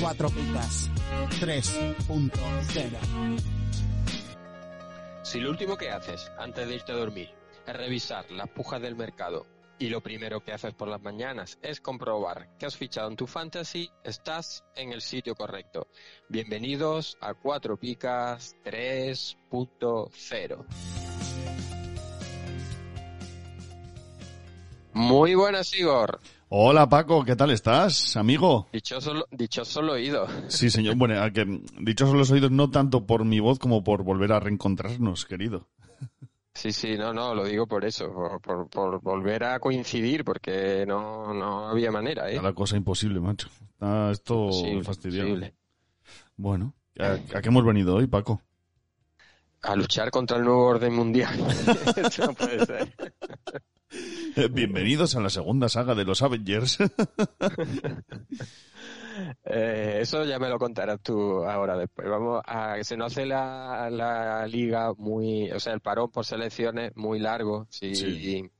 4 picas 3.0. Si lo último que haces antes de irte a dormir es revisar las pujas del mercado y lo primero que haces por las mañanas es comprobar que has fichado en tu fantasy, estás en el sitio correcto. Bienvenidos a 4 picas 3.0. Muy buenas, Igor. Hola Paco, ¿qué tal estás, amigo? Dichoso, dichoso el oído. Sí, señor. Bueno, a que, dichosos los oídos no tanto por mi voz como por volver a reencontrarnos, querido. Sí, sí, no, no, lo digo por eso, por, por, volver a coincidir, porque no, no había manera, ¿eh? La cosa imposible, macho. Está esto fastidiado. Bueno, ¿a, ¿a, qué hemos venido hoy, Paco? A luchar contra el nuevo orden mundial. eso no puede ser. Bienvenidos a la segunda saga de los Avengers. Eh, eso ya me lo contarás tú ahora después. Vamos a que se nos hace la, la liga muy, o sea, el parón por selecciones muy largo. sí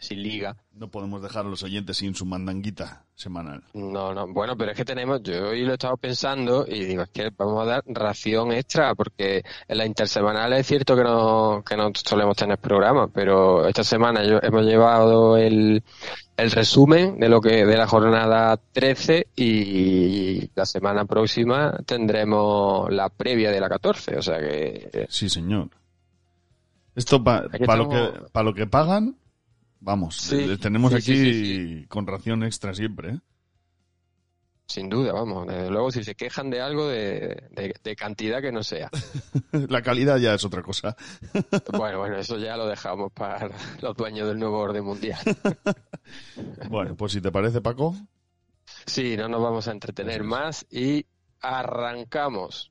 sin liga. No podemos dejar a los oyentes sin su mandanguita semanal. No, no, bueno, pero es que tenemos, yo hoy lo he estado pensando y digo, es que vamos a dar ración extra, porque en la intersemanal es cierto que no, que no solemos tener programas, pero esta semana yo, hemos llevado el, el resumen de lo que, de la jornada 13 y la semana próxima tendremos la previa de la 14, o sea que... Sí, señor. Esto para lo que, lo que pagan, Vamos, tenemos aquí con ración extra siempre. ¿eh? Sin duda, vamos. Desde luego, si se quejan de algo, de, cantidad que no sea. La calidad ya es otra cosa. bueno, bueno, eso ya lo dejamos para los dueños del nuevo orden mundial. bueno, pues si te parece, Paco. Sí, no nos vamos a entretener más y arrancamos.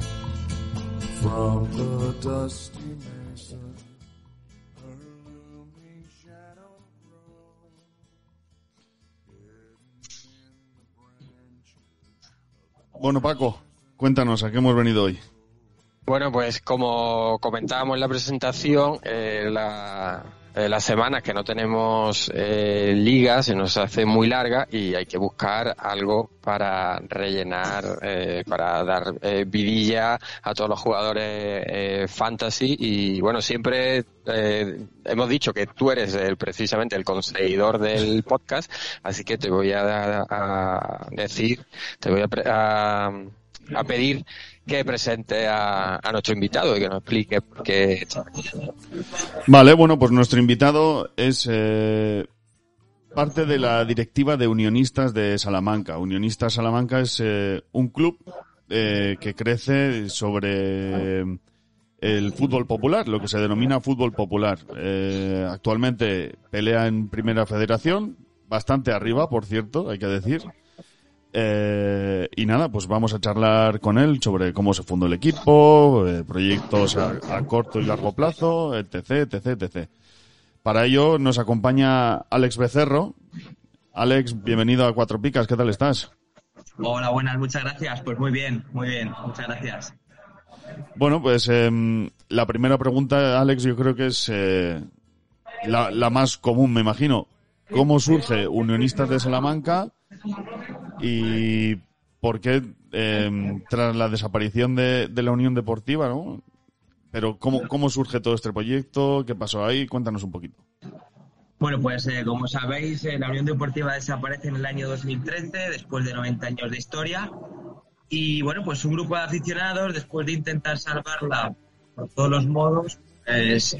Bueno, Paco, cuéntanos, ¿a qué hemos venido hoy? Bueno, pues como comentábamos en la presentación, eh, la, eh, las semanas que no tenemos eh, liga se nos hace muy larga y hay que buscar algo para rellenar, eh, para dar eh, vidilla a todos los jugadores eh, fantasy. Y bueno, siempre hemos dicho que tú eres el, precisamente el conseguidor del podcast, así que te voy a, decir, te voy a, a pedir que presente a, nuestro invitado y que nos explique por qué Vale, bueno, pues nuestro invitado es eh, parte de la directiva de Unionistas de Salamanca. Unionistas Salamanca es eh, un club eh, que crece sobre el fútbol popular, lo que se denomina fútbol popular. actualmente pelea en Primera Federación, bastante arriba, por cierto, hay que decir Eh, y nada, pues vamos a charlar con él sobre cómo se fundó el equipo, eh, proyectos a, a corto y largo plazo, etc, etc, etc. Para ello nos acompaña Alex Becerro. Alex, bienvenido a Cuatro Picas, ¿qué tal estás? Hola, buenas, muchas gracias. Pues muy bien, muy bien, muchas gracias. Bueno, pues em, la primera pregunta, Alex, yo creo que es eh, la, la más común, me imagino. ¿Cómo surge Unionistas de Salamanca y por qué em, tras la desaparición de, la Unión Deportiva, ¿no? Pero ¿cómo, ¿cómo surge todo este proyecto? ¿Qué pasó ahí? Cuéntanos un poquito. Bueno, pues eh, como sabéis, eh, la Unión Deportiva desaparece en el año 2013, después de 90 años de historia. Y bueno, pues un grupo de aficionados, después de intentar salvarla por todos los modos, pues,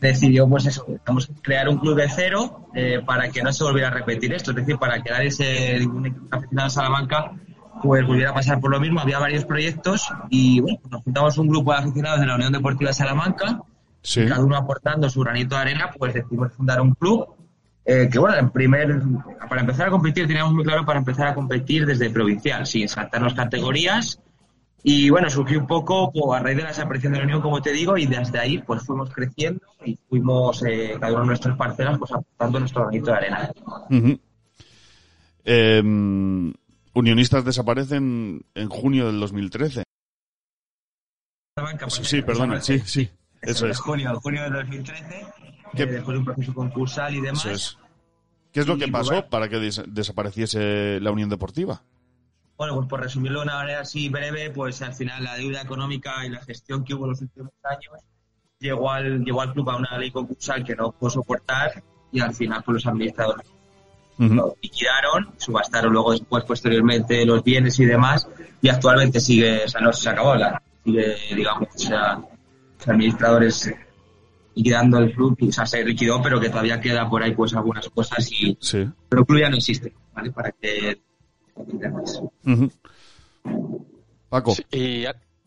decidió pues eso, a crear un club de cero eh, para que no se volviera a repetir esto, es decir, para que nadie se, ningún aficionado de Salamanca pues volviera a pasar por lo mismo. Había varios proyectos y bueno, nos juntamos un grupo de aficionados de la Unión Deportiva de Salamanca, Sí. cada uno aportando su granito de arena, pues decidimos fundar un club eh, que bueno, en primer, para empezar a competir teníamos muy claro para empezar a competir desde provincial, sin saltarnos categorías. Y bueno, surgió un poco pues, a raíz de la desaparición de la Unión, como te digo, y desde ahí pues fuimos creciendo y fuimos eh, cada uno de nuestras parcelas pues aportando nuestro granito de arena. Em, unionistas desaparecen en junio del 2013. Salamanca, Sí, sí, perdona, sí, sí. Eso es. junio, junio de 2013, ¿Qué- eh, después de un proceso concursal y demás. Eso es. ¿Qué es lo Y, que pasó bueno. para que des- desapareciese la Unión Deportiva? Bueno, pues por resumirlo de una manera así breve, pues al final la deuda económica y la gestión que hubo en los últimos años llegó al, llevó al club a una ley concursal que no pudo soportar y al final pues los administradores Ujú. lo liquidaron, subastaron luego después posteriormente los bienes y demás y actualmente sigue, o sea, no se acabó la, sigue, digamos, o sea, los administradores liquidando el club, o sea, se liquidó, pero que todavía queda por ahí pues algunas cosas y Sí. pero el club ya no existe, ¿vale? Para que Ujú. Paco. Sí, y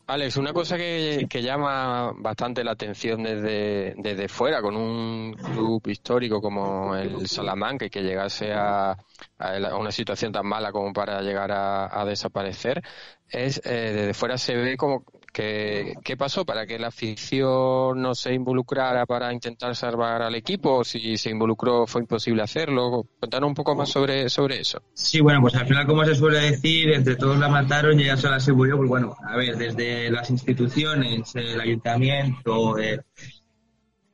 Alex, una cosa que, que llama bastante la atención desde, desde fuera, con un club histórico como el Salamanca y que llegase a, a la- una situación tan mala como para llegar a, a desaparecer, es eh, desde fuera se ve como que qué pasó para que la afición no se involucrara para intentar salvar al equipo, si se involucró fue imposible hacerlo. Cuéntanos un poco más sobre, sobre eso. Sí, bueno, pues al final, como se suele decir, entre todos la mataron y ella se murió. Pues bueno, a ver, desde las instituciones, el ayuntamiento, eh,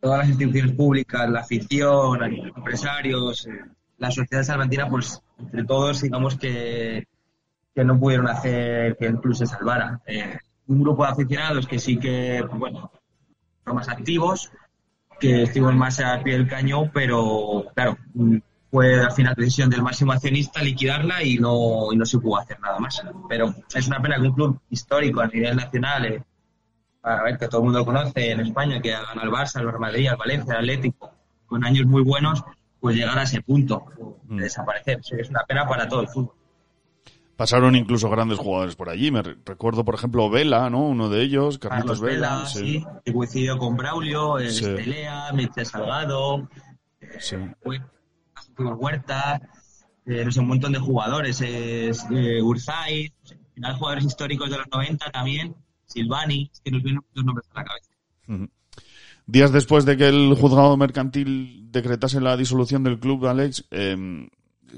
todas las instituciones públicas, la afición, empresarios, eh, la sociedad salmantina, pues entre todos, digamos que, que no pudieron hacer que el club se salvara. Eh, un grupo de aficionados que sí que, pues bueno, fueron más activos, que estuvimos más al pie del cañón, pero claro, fue al final decisión del máximo accionista liquidarla y no, y no se pudo hacer nada más. Pero es una pena que un club histórico a nivel nacional, eh, a ver, que todo el mundo conoce en España, que hagan al Barça, al Real Madrid, al Valencia, al Atlético, con años muy buenos, pues llegar a ese punto de desaparecer. Sí, Es una pena para todo el fútbol. Pasaron incluso grandes jugadores por allí. Me re- recuerdo, por ejemplo, Vela, ¿no? Uno de ellos, Carlitos Carlos Vela. Vela, sí. sí, que coincidió con Braulio, eh, Sí. Estelea, Michel Salgado, sí. Hue- Huerta, eh, no sé, un montón de jugadores, es, eh, Urzaiz, jugadores históricos de los 90 también, Silvani, es que nos vienen muchos nombres a la cabeza. Ujú. Días después de que el juzgado mercantil decretase la disolución del club, Alex, eh,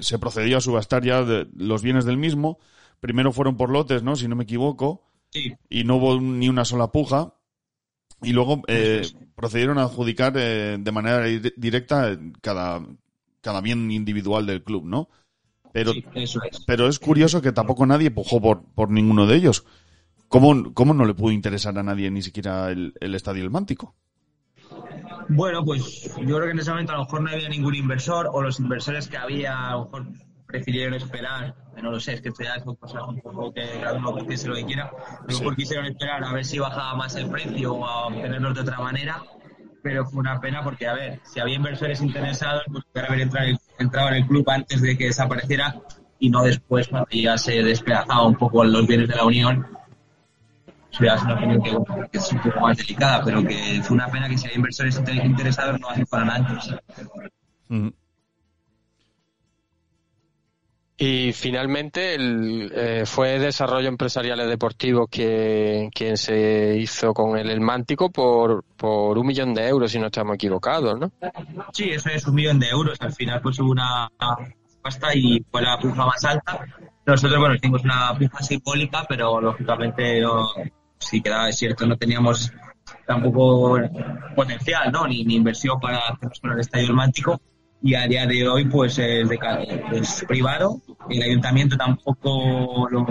se procedió a subastar ya de- los bienes del mismo. Primero fueron por lotes, ¿no? Si no me equivoco. Sí, Y no hubo ni una sola puja. Y luego eh, procedieron a adjudicar eh, de manera di- directa eh, cada, cada bien individual del club, ¿no? Pero, sí, eso es. pero es curioso que tampoco nadie pujó por, por ninguno de ellos. ¿Cómo, ¿Cómo no le pudo interesar a nadie ni siquiera el, el estadio El Mántico? Bueno, pues yo creo que en ese momento a lo mejor no había ningún inversor o los inversores que había a lo mejor prefirieron esperar, no lo sé, es que esto ya son cosas un poco que cada uno piense lo que quiera, a lo mejor quisieron esperar a ver si bajaba más el precio o a obtenerlos de otra manera, pero fue una pena porque, a ver, si había inversores interesados, pues podrían haber entrado, entrado en el club antes de que desapareciera y no después cuando ya se despedazaba un poco los bienes de la Unión. Es una opinión que, bueno, que es un poco más delicada, pero que fue una pena que si había inversores inter- interesados no hacen para antes. Ujú. Y finalmente el, eh, fue Desarrollo Empresariales Deportivos que, quien se hizo con el, el Mántico por, por un millón de euros, si no estamos equivocados, ¿no? Sí, eso es un millón de euros. Al final pues hubo una pasta y fue la puja más alta. Nosotros, bueno, hicimos una puja simbólica, pero lógicamente no, si quedaba cierto, no teníamos tampoco potencial, ¿no? Ni, ni inversión para hacernos con el estadio del Mántico y a día de hoy pues es, de, es privado, el ayuntamiento tampoco lo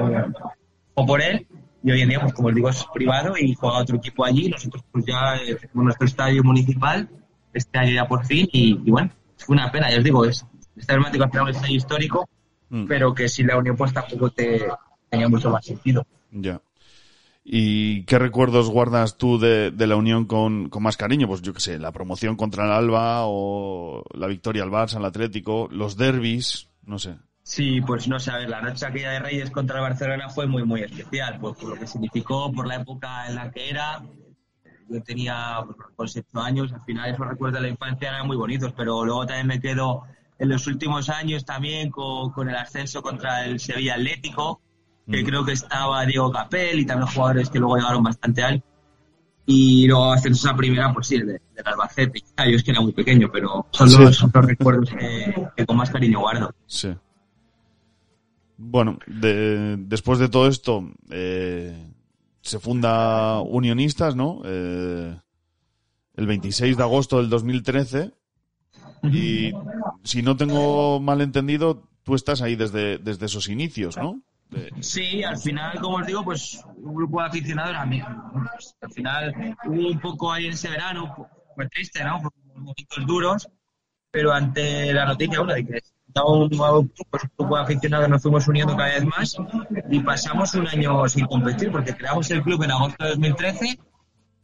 o por él y hoy en día pues como os digo es privado y juega otro equipo allí, nosotros pues ya eh, tenemos nuestro estadio municipal este año ya por fin y, y bueno, fue una pena, ya os digo, es este dramático al final un estadio histórico, Mm. pero que sin la unión pues tampoco te tenía mucho más sentido. Ya. ¿Y qué recuerdos guardas tú de, de la unión con, con más cariño? Pues yo qué sé, la promoción contra el Alba o la victoria al Barça, al Atlético, los derbis, no sé. Sí, pues no sé, a ver, la noche aquella de Reyes contra el Barcelona fue muy, muy especial, pues por lo que significó, por la época en la que era. Yo tenía pues, años, al final esos recuerdos de la infancia eran muy bonitos, pero luego también me quedo en los últimos años también con, con el ascenso contra el Sevilla Atlético, que Mm. creo que estaba Diego Capel y también jugadores que luego llegaron bastante alto. Y luego ascenso a primera, pues sí, el de- del Albacete. Ah, yo es que era muy pequeño, pero son Sí. los, son los recuerdos que- que con más cariño guardo. Sí. Bueno, de- después de todo esto, eh, se funda Unionistas, ¿no? Eh, el 26 de agosto del 2013. Y si no tengo mal entendido, tú estás ahí desde, desde esos inicios, ¿no? Sí, al final, como os digo, pues un grupo de aficionados a mí. pues, al final hubo un poco ahí en ese verano, fue triste, ¿no? Fue momentos duros, pero ante la noticia, bueno, de que un pues, un grupo de aficionados nos fuimos uniendo cada vez más y pasamos un año sin competir porque creamos el club en agosto de 2013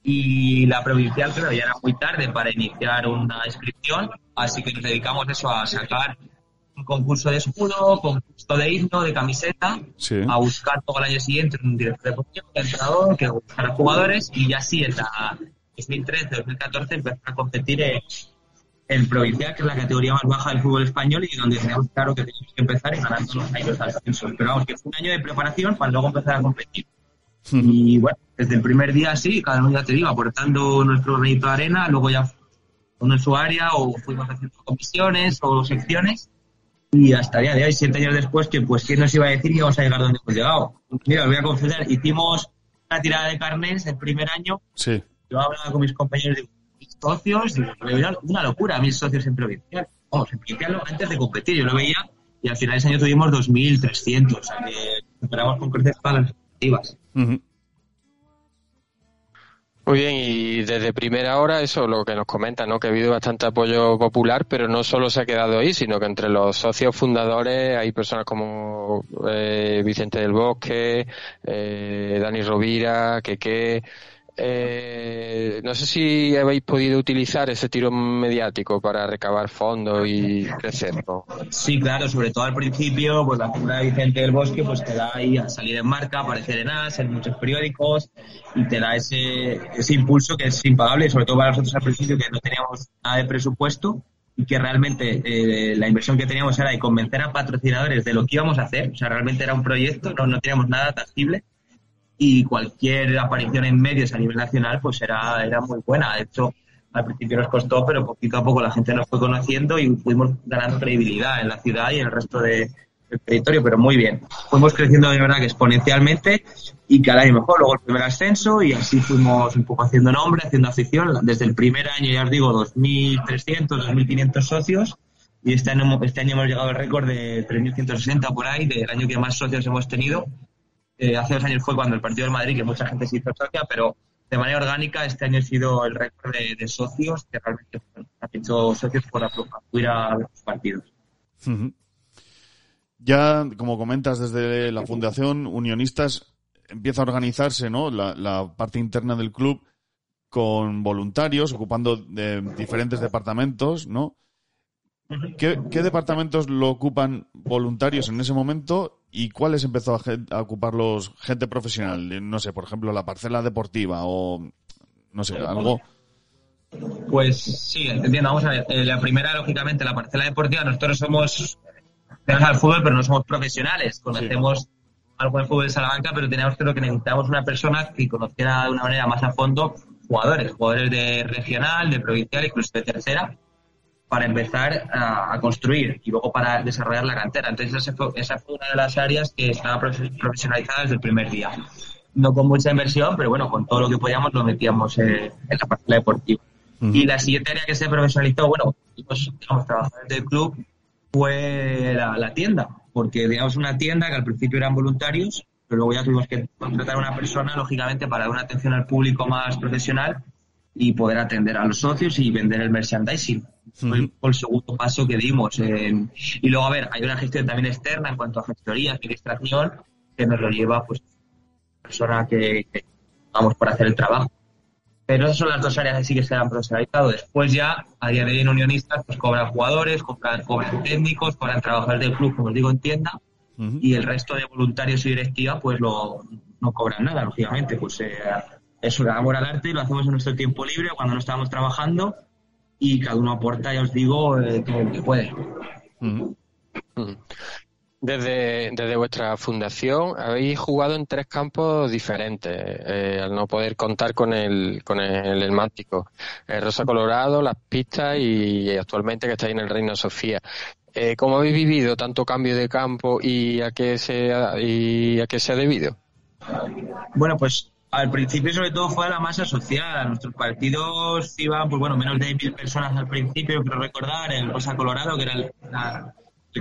y la provincial, creo, ya era muy tarde para iniciar una inscripción, así que nos dedicamos eso a sacar concurso de escudo, concurso de himno, de camiseta, Sí. a buscar todo el año siguiente un director deportivo, un entrenador, que buscara jugadores y ya sí, en la 2013-2014 empezar a competir en, en provincial, que es la categoría más baja del fútbol español y donde teníamos claro que teníamos que empezar y ahí los ascensos. Pero vamos, que fue un año de preparación para luego empezar a competir. Y bueno, desde el primer día sí, cada uno ya te digo, aportando nuestro granito de arena, luego ya uno en su área o fuimos haciendo comisiones o secciones y hasta el día de hoy, siete años después, que pues quién nos iba a decir que íbamos a llegar donde hemos llegado. Mira, os voy a confesar, hicimos una tirada de carnes el primer año, Sí. yo hablaba con mis compañeros, digo, mis socios, digo, una locura, mis socios en provincial. Vamos, en provincial antes de competir, yo lo veía y al final de ese año tuvimos 2.300, o sea que superamos con creces todas las expectativas. Ujú. Muy bien, y desde primera hora eso lo que nos comenta, ¿no? Que ha habido bastante apoyo popular, pero no solo se ha quedado ahí, sino que entre los socios fundadores hay personas como eh, Vicente del Bosque, eh, Dani Rovira, Keke. Eh, no sé si habéis podido utilizar ese tiro mediático para recabar fondos y crecer. Sí, claro, sobre todo al principio, pues la figura de Vicente del Bosque pues te da ahí a salir en marca, aparecer en AS, en muchos periódicos y te da ese, ese impulso que es impagable, sobre todo para nosotros al principio que no teníamos nada de presupuesto y que realmente eh, la inversión que teníamos era de convencer a patrocinadores de lo que íbamos a hacer, o sea, realmente era un proyecto, no, no teníamos nada tangible y cualquier aparición en medios a nivel nacional pues era, era muy buena. De hecho, al principio nos costó, pero poquito a poco la gente nos fue conociendo y fuimos ganando credibilidad en la ciudad y en el resto de, del territorio, pero muy bien. Fuimos creciendo de verdad que exponencialmente y cada año mejor. Luego el primer ascenso y así fuimos un poco haciendo nombre, haciendo afición. Desde el primer año, ya os digo, 2.300, 2.500 socios y este año, este año hemos llegado al récord de 3.160 por ahí, del año que más socios hemos tenido. Eh, hace dos años fue cuando el partido del Madrid, que mucha gente se hizo socia, pero de manera orgánica este año ha sido el récord de, socios que realmente han hecho socios por acudir a los partidos. Ya, como comentas, desde la Fundación Unionistas empieza a organizarse ¿no? la, la parte interna del club con voluntarios, ocupando de diferentes departamentos, ¿no? ¿Qué, qué departamentos lo ocupan voluntarios en ese momento y cuáles empezó a, a ocuparlos gente profesional? No sé, por ejemplo, la parcela deportiva o, no sé, algo. Pues sí, entiendo. Vamos a ver. Eh, la primera, lógicamente, la parcela deportiva. Nosotros somos tenemos al fútbol, pero no somos profesionales. Conocemos algo del fútbol de Salamanca, pero teníamos creo que necesitamos una persona que conociera de una manera más a fondo jugadores, jugadores de regional, de provincial, incluso de tercera, para empezar a, a construir y luego para desarrollar la cantera. Entonces esa fue, esa fue una de las áreas que estaba profe- profesionalizada desde el primer día. No con mucha inversión, pero bueno, con todo lo que podíamos lo metíamos eh, en la parte deportiva. Y la siguiente área que se profesionalizó, bueno, pues, digamos, trabajadores del club, fue la, la tienda, porque digamos una tienda que al principio eran voluntarios, pero luego ya tuvimos que contratar a una persona, lógicamente, para dar una atención al público más profesional y poder atender a los socios y vender el merchandising. Fue el, segundo paso que dimos. eh, y luego, a ver, hay una gestión también externa en cuanto a gestoría, administración, que nos lo lleva, pues, persona que, que vamos por hacer el trabajo. Pero esas son las dos áreas que sí que se han profesionalizado. Después ya, a día de hoy en Unionistas, pues cobran jugadores, cobran, cobran técnicos, cobran trabajadores del club, como os digo, en tienda, y el resto de voluntarios y directiva, pues lo, no cobran nada, lógicamente. Pues eh, es un amor al arte y lo hacemos en nuestro tiempo libre, cuando no estamos trabajando, y cada uno aporta, ya os digo, eh, todo lo que puede. Desde, desde vuestra fundación habéis jugado en tres campos diferentes, eh, al no poder contar con el, con el, el Mántico. Eh, Rosa Colorado, Las Pistas y actualmente que estáis en el Reino Sofía. Eh, ¿Cómo habéis vivido tanto cambio de campo y a qué se ha, y a qué se ha debido? Bueno, pues al principio sobre todo fue a la masa social. A nuestros partidos iban, pues bueno, menos de mil personas al principio, quiero recordar, en Rosa Colorado, que era el,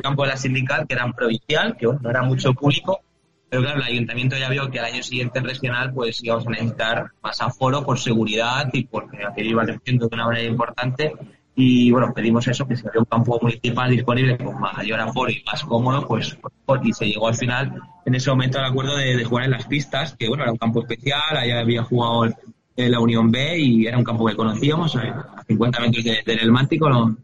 campo de la sindical, que era provincial, que bueno, no era mucho público. Pero claro, el ayuntamiento ya vio que al año siguiente en regional pues íbamos a necesitar más aforo por seguridad y porque aquello iba creciendo de una manera importante. Y bueno, pedimos eso, que se había un campo municipal disponible con mayor aforo y más cómodo, pues y se llegó al final en ese momento al acuerdo de, de jugar en las pistas, que bueno, era un campo especial, allá había jugado el- la Unión B y era un campo que conocíamos, eh, a 50 metros de- del lo-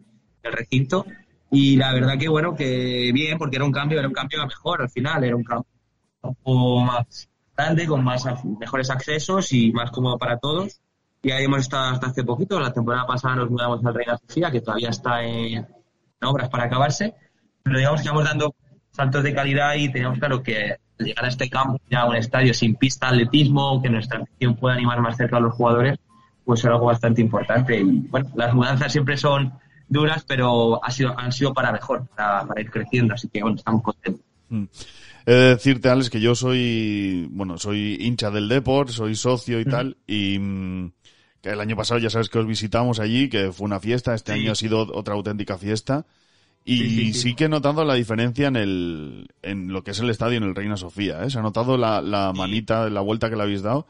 del recinto. Y la verdad que bueno, que bien, porque era un cambio, era un cambio a mejor al final, era un campo más grande, con más mejores accesos y más cómodo para todos. Y ahí hemos estado hasta hace poquito, la temporada pasada nos mudamos al Reina Sofía, que todavía está en, obras para acabarse, pero digamos que vamos dando saltos de calidad y teníamos claro que al llegar a este campo, ya un estadio sin pista atletismo, que nuestra afición pueda animar más cerca a los jugadores, pues era algo bastante importante. Y bueno, las mudanzas siempre son duras, pero ha sido, han sido para mejor, para, para ir creciendo, así que bueno, estamos contentos. Mm. He de decirte, Alex, que yo soy, bueno, soy hincha del Deport, soy socio y tal, y mm, que el año pasado ya sabes que os visitamos allí, que fue una fiesta, este Sí. año ha sido otra auténtica fiesta, y Sí, sí, sí, sí. que he notado la diferencia en el, en lo que es el estadio en el Reina Sofía, ¿eh? Se ha notado la, la manita, la vuelta que le habéis dado,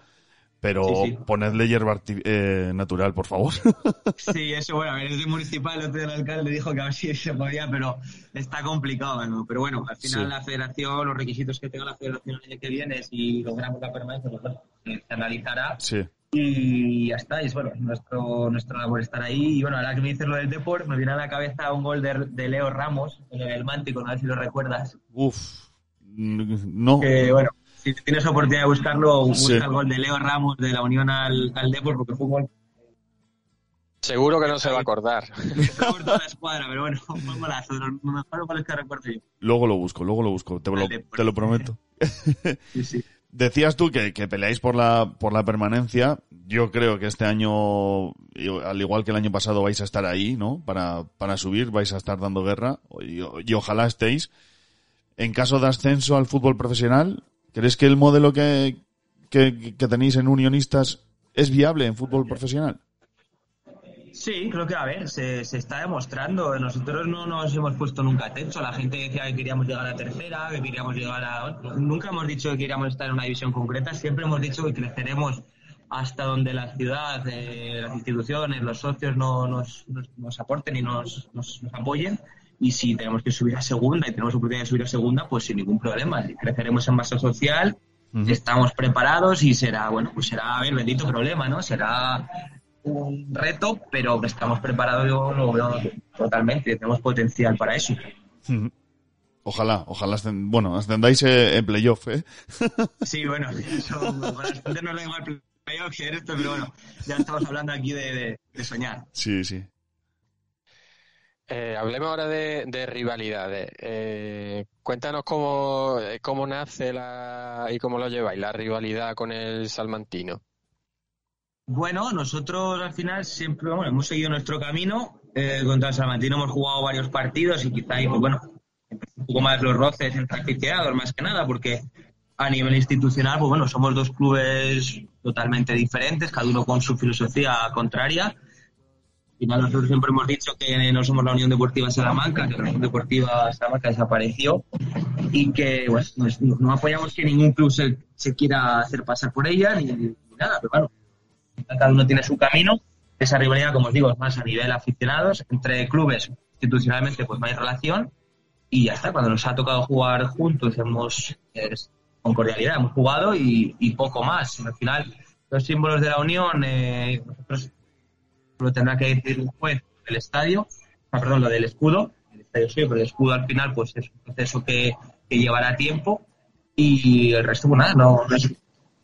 pero Sí, sí. ponedle hierba eh, natural, por favor. Sí, eso, bueno, a ver, es de municipal, el otro día el alcalde dijo que a ver si se podía, pero está complicado, ¿no? Pero bueno, al final Sí. la federación, los requisitos que tenga la federación el año que viene, si logramos la permanencia, pues bueno, se analizará sí. Y ya está, y es bueno, nuestro, nuestro labor estar ahí. Y bueno, ahora que me dices lo del deporte, me viene a la cabeza un gol de, de Leo Ramos en el Mántico, no sé si lo recuerdas. Uf. No. Que bueno, si tienes oportunidad de buscarlo, busca Sí. el gol de Leo Ramos de la Unión al, al Depor, porque fue un gol Seguro que no se va a acordar. toda la escuadra, pero bueno, fue un golazo, de los mejores goles que recuerdo yo. Luego lo busco, luego lo busco, te lo, te lo prometo. Sí, sí. Decías tú que, que peleáis por la, por la permanencia. Yo creo que este año, al igual que el año pasado, vais a estar ahí, ¿no? Para, para subir, vais a estar dando guerra y, y ojalá estéis. En caso de ascenso al fútbol profesional, ¿crees que el modelo que, que, que tenéis en Unionistas es viable en fútbol profesional? Sí, creo que a ver, se, se está demostrando. Nosotros no nos hemos puesto nunca techo. La gente decía que queríamos llegar a tercera, que queríamos llegar a. Nunca hemos dicho que queríamos estar en una división concreta. Siempre hemos dicho que creceremos hasta donde la ciudad, eh, las instituciones, los socios no, nos, nos, nos aporten y nos, nos, nos apoyen. Y si tenemos que subir a segunda y tenemos oportunidad de subir a segunda, pues sin ningún problema. Creceremos en masa social, estamos preparados y será, bueno, pues será, a ver, bendito problema, ¿no? Será un reto, pero estamos preparados, yo lo veo totalmente, tenemos potencial para eso. Ojalá, ojalá, ascend- bueno, ascendáis eh, en playoff, ¿eh? Sí, bueno, eso, no le da igual playoff que esto, pero bueno, ya estamos hablando aquí de, de- de soñar. Sí, sí. Eh, hablemos ahora de, de rivalidades. Eh, cuéntanos cómo, cómo nace la, y cómo lo lleváis, la rivalidad con el salmantino. Bueno, nosotros al final siempre bueno, hemos seguido nuestro camino. Eh, contra el Salmantino hemos jugado varios partidos y quizá ahí, pues bueno, un poco más los roces entre aficionados, más que nada, porque a nivel institucional, pues bueno, somos dos clubes totalmente diferentes, cada uno con su filosofía contraria. Al final nosotros siempre hemos dicho que no somos la Unión Deportiva Salamanca, que la Unión Deportiva Salamanca desapareció y que bueno, no apoyamos que ningún club se, se quiera hacer pasar por ella ni, ni nada, pero bueno, cada uno tiene su camino. Esa rivalidad, como os digo, es más a nivel aficionados. Entre clubes, institucionalmente, pues no hay relación. Y ya está, cuando nos ha tocado jugar juntos, hemos, es, con cordialidad, hemos jugado y, y, poco más. Al final, los símbolos de la unión, eh, nosotros lo tendrá que decir un juez del estadio, ah, perdón, lo del escudo, el estadio sí, pero el escudo al final, pues es un proceso que, que llevará tiempo. Y el resto, pues nada, no, no es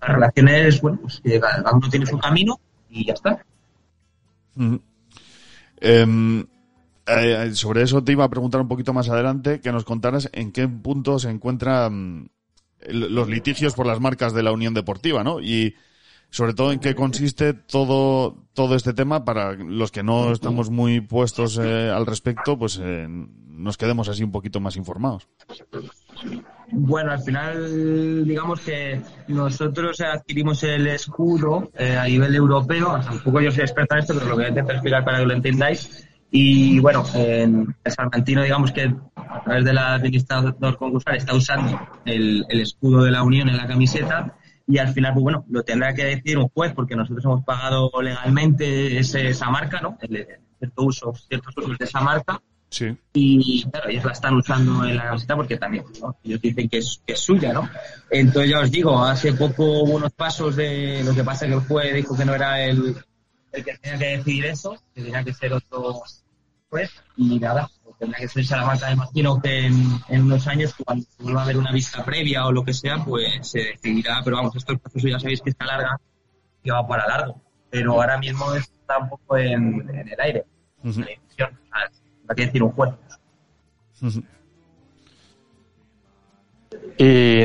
las relaciones, bueno, pues que cada uno tiene su camino y ya está. Mm. Eh, eh, sobre eso te iba a preguntar un poquito más adelante, que nos contaras en qué punto se encuentran los litigios por las marcas de la Unión Deportiva, ¿no? Y sobre todo en qué consiste todo, todo este tema para los que no estamos muy puestos eh, al respecto, pues eh, nos quedemos así un poquito más informados. Bueno, al final, digamos que nosotros adquirimos el escudo eh, a nivel europeo. Tampoco yo soy experta en esto, pero lo voy a intentar explicar para que lo entendáis. Y bueno, en el Salmantino, digamos que a través de la administrador concursal está usando el, el, escudo de la Unión en la camiseta. Y al final, pues bueno, lo tendrá que decir un juez, porque nosotros hemos pagado legalmente ese, esa marca, ¿no? El, cierto uso, ciertos usos de esa marca. Sí. Y claro, ellos la están usando en la camiseta porque también, ¿no? ellos dicen que es, que es suya, ¿no? Entonces ya os digo, hace poco hubo unos pasos de lo que pasa que el juez dijo que no era el, el que tenía que decidir eso, que tenía que ser otro juez, y nada, tendrá que ser Salamanca, me imagino que en, en, unos años, cuando vuelva a haber una vista previa o lo que sea, pues se decidirá, pero vamos, esto el proceso ya sabéis que está larga, que va para largo, pero ahora mismo está un poco en, en el aire, uh -huh. la decisión, hay que decir un juez. Y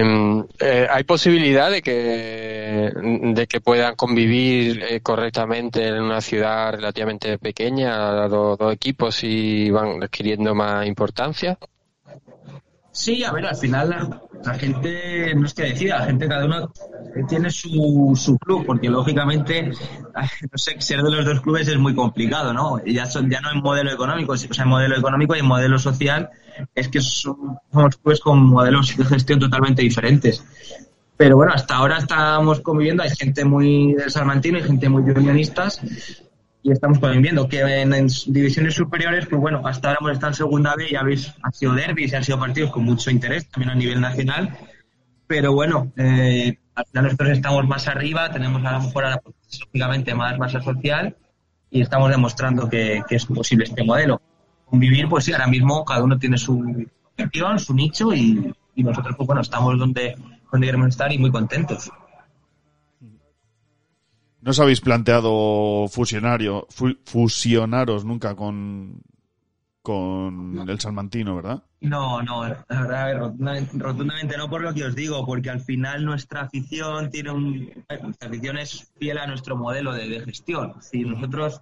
eh, hay posibilidad de que de que puedan convivir eh, correctamente en una ciudad relativamente pequeña dos, dos equipos y van adquiriendo más importancia. Sí, a ver, al final la, gente no es que decida, la gente cada uno tiene su, su club, porque lógicamente, no sé, ser de los dos clubes es muy complicado, ¿no? Ya, son, ya no en modelo económico, o sea, en modelo económico y modelo social, es que son, somos clubes con modelos de gestión totalmente diferentes. Pero bueno, hasta ahora estamos conviviendo, hay gente muy del Salmantino y gente muy unionistas, y estamos conviviendo que en, en, divisiones superiores, pues bueno, hasta ahora hemos estado en segunda B y habéis, han sido derbis y han sido partidos con mucho interés también a nivel nacional, pero bueno, eh, al final nosotros estamos más arriba, tenemos a lo mejor ahora lógicamente más masa social y estamos demostrando que, que, es posible este modelo. Convivir, pues sí, ahora mismo cada uno tiene su objetivo, su nicho y, y nosotros, pues bueno, estamos donde, donde queremos estar y muy contentos. ¿No os habéis planteado fusionario, fu fusionaros nunca con, con el Salmantino, verdad? No, no, la verdad, rotundamente, rotundamente, no por lo que os digo, porque al final nuestra afición tiene un. Nuestra afición es fiel a nuestro modelo de, de gestión. Si nosotros.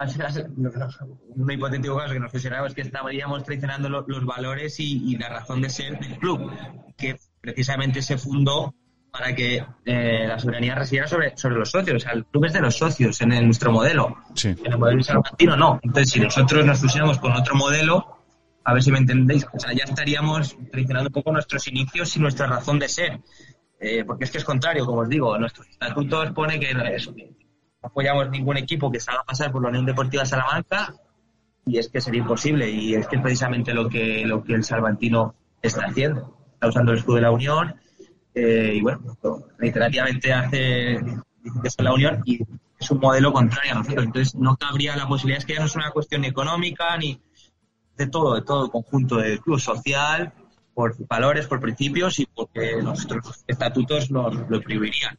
Un hipotético caso que nos fusionáramos es que estaríamos traicionando los, los valores y, y la razón de ser del club, que precisamente se fundó para que eh, la soberanía residiera sobre, sobre los socios. O sea, el club es de los socios en, el, nuestro modelo. Sí. En el modelo salmantino no. Entonces, si nosotros nos fusionamos con otro modelo, a ver si me entendéis, o sea, ya estaríamos traicionando un poco nuestros inicios y nuestra razón de ser. Eh, porque es que es contrario, como os digo, nuestros estatutos pone que no, es, apoyamos ningún equipo que salga a pasar por la Unión Deportiva Salamanca y es que sería imposible y es que es precisamente lo que, lo que el salmantino está haciendo. Está usando el escudo de la Unión, eh, y bueno, reiterativamente hace dice que es la unión y es un modelo contrario a nosotros. Entonces no cabría la posibilidad, es que ya no es una cuestión ni económica ni de todo, de todo el conjunto del club social, por valores, por principios y porque nuestros estatutos nos lo prohibirían.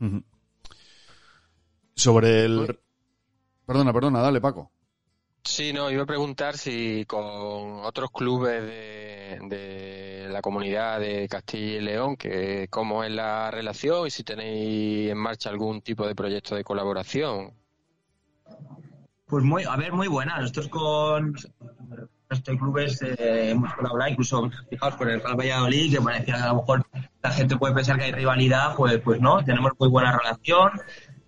Uh -huh. Sobre el... Perdona, perdona, dale Paco. Sí, no, iba a preguntar si con otros clubes de, la comunidad de Castilla y León, que cómo es la relación y si tenéis en marcha algún tipo de proyecto de colaboración. Pues muy, a ver, muy buena. Nosotros con estos clubes eh, hemos colaborado, incluso fijaos con el Real Valladolid, que parecía que a lo mejor la gente puede pensar que hay rivalidad, pues, pues no, tenemos muy buena relación.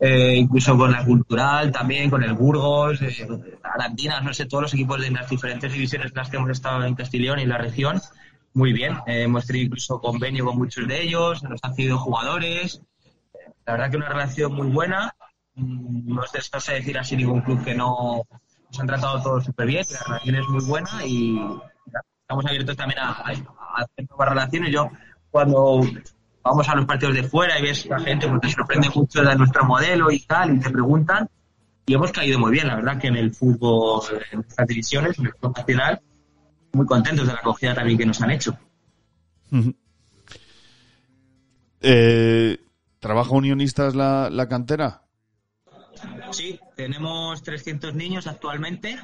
Eh, incluso con la cultural también, con el Burgos, eh, Arandinas, no sé, todos los equipos de las diferentes divisiones en las que hemos estado en Castellón y en la región, muy bien. Eh, hemos tenido incluso convenio con muchos de ellos, nos han cedido jugadores. La verdad que una relación muy buena. Mm, No no sé decir así ningún club que no nos han tratado todos súper bien, la relación es muy buena y estamos abiertos también a, a- a hacer nuevas relaciones. Yo cuando vamos a los partidos de fuera y ves a la gente, pues te sorprende mucho de nuestro modelo y tal, y te preguntan. Y hemos caído muy bien, la verdad, que en el fútbol, en nuestras divisiones, en el fútbol nacional, muy contentos de la acogida también que nos han hecho. Eh, ¿Trabaja Unionistas la, la cantera? Sí, tenemos 300 niños actualmente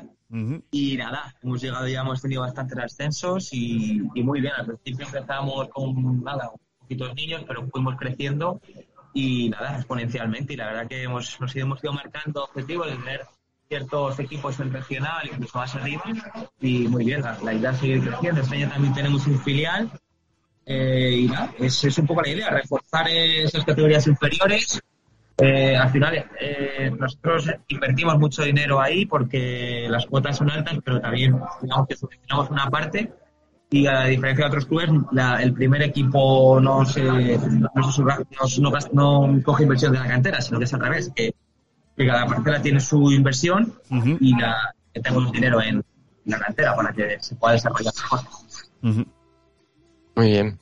y nada, hemos llegado ya, hemos tenido bastantes ascensos y, y muy bien. Al principio empezamos con nada, poquitos niños, pero fuimos creciendo y nada, exponencialmente. Y la verdad que hemos, nos hemos ido marcando objetivos de tener ciertos equipos en regional, incluso más arriba. Y muy bien, la, la idea es seguir creciendo. Este año también tenemos un filial. eh, y nada, es, es un poco la idea, reforzar esas categorías inferiores. Eh, al final, eh, nosotros invertimos mucho dinero ahí porque las cuotas son altas, pero también digamos que subvencionamos una parte y a diferencia de otros clubes, la- el primer equipo no se, no, se subra- no- no coge inversión de la cantera, sino que es al revés, que, que cada parcela tiene su inversión Ujú. y la, que tenemos dinero en la cantera para que se pueda desarrollar mejor. Ujú. Muy bien.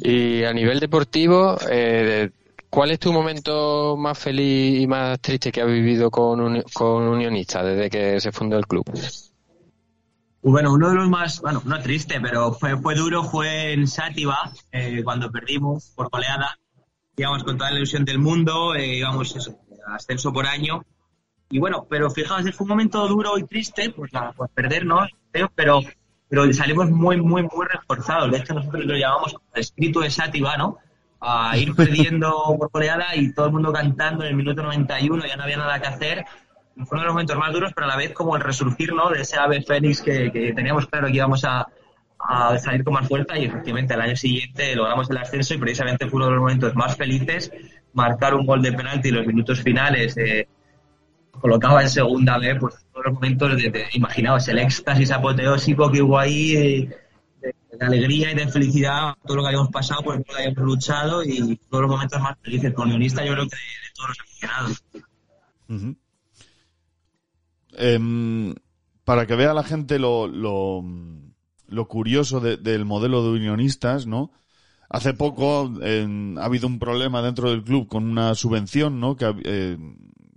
Y a nivel deportivo, eh, ¿cuál es tu momento más feliz y más triste que has vivido con, Uni- con Unionista desde que se fundó el club? Bueno, uno de los más, bueno, no triste, pero fue, fue duro, fue en Sátiva, eh, cuando perdimos por goleada, digamos, con toda la ilusión del mundo, eh, íbamos eso, ascenso por año. Y bueno, pero fijaos, fue un momento duro y triste, pues, pues perder, ¿no? Pero, salimos muy, muy, muy reforzados. De hecho, nosotros lo llamamos espíritu de Sátiva, ¿no? A ir perdiendo por goleada y todo el mundo cantando en el minuto 91, ya no había nada que hacer fue uno de los momentos más duros, pero a la vez como el resurgir, ¿no? De ese ave fénix que, que teníamos claro que íbamos a, a salir con más fuerza y efectivamente al año siguiente logramos el ascenso y precisamente fue uno de los momentos más felices. Marcar un gol de penalti en los minutos finales, eh, colocaba en segunda B, pues todos los momentos de, imaginaos, el éxtasis apoteósico que hubo ahí, eh, de, alegría y de felicidad, todo lo que habíamos pasado, pues todo lo que habíamos luchado y todos los momentos más felices. Con unionista yo creo que de, todos los aficionados. Ujú. Em, para que vea la gente lo, lo, curioso de- del modelo de unionistas, ¿no? Hace poco ha habido un problema dentro del club con una subvención, ¿no? Que, eh,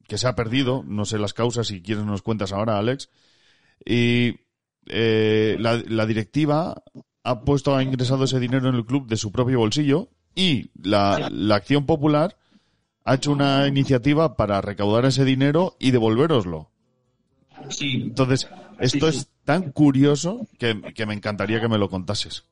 que se ha perdido. No sé las causas, si quieres nos cuentas ahora, Alex. Y eh, la, la directiva ha puesto, ha ingresado ese dinero en el club de su propio bolsillo y la, la acción popular ha hecho una iniciativa para recaudar ese dinero y devolveroslo. Sí, Entonces, esto Sí, es tan curioso que, que me encantaría que me lo contases.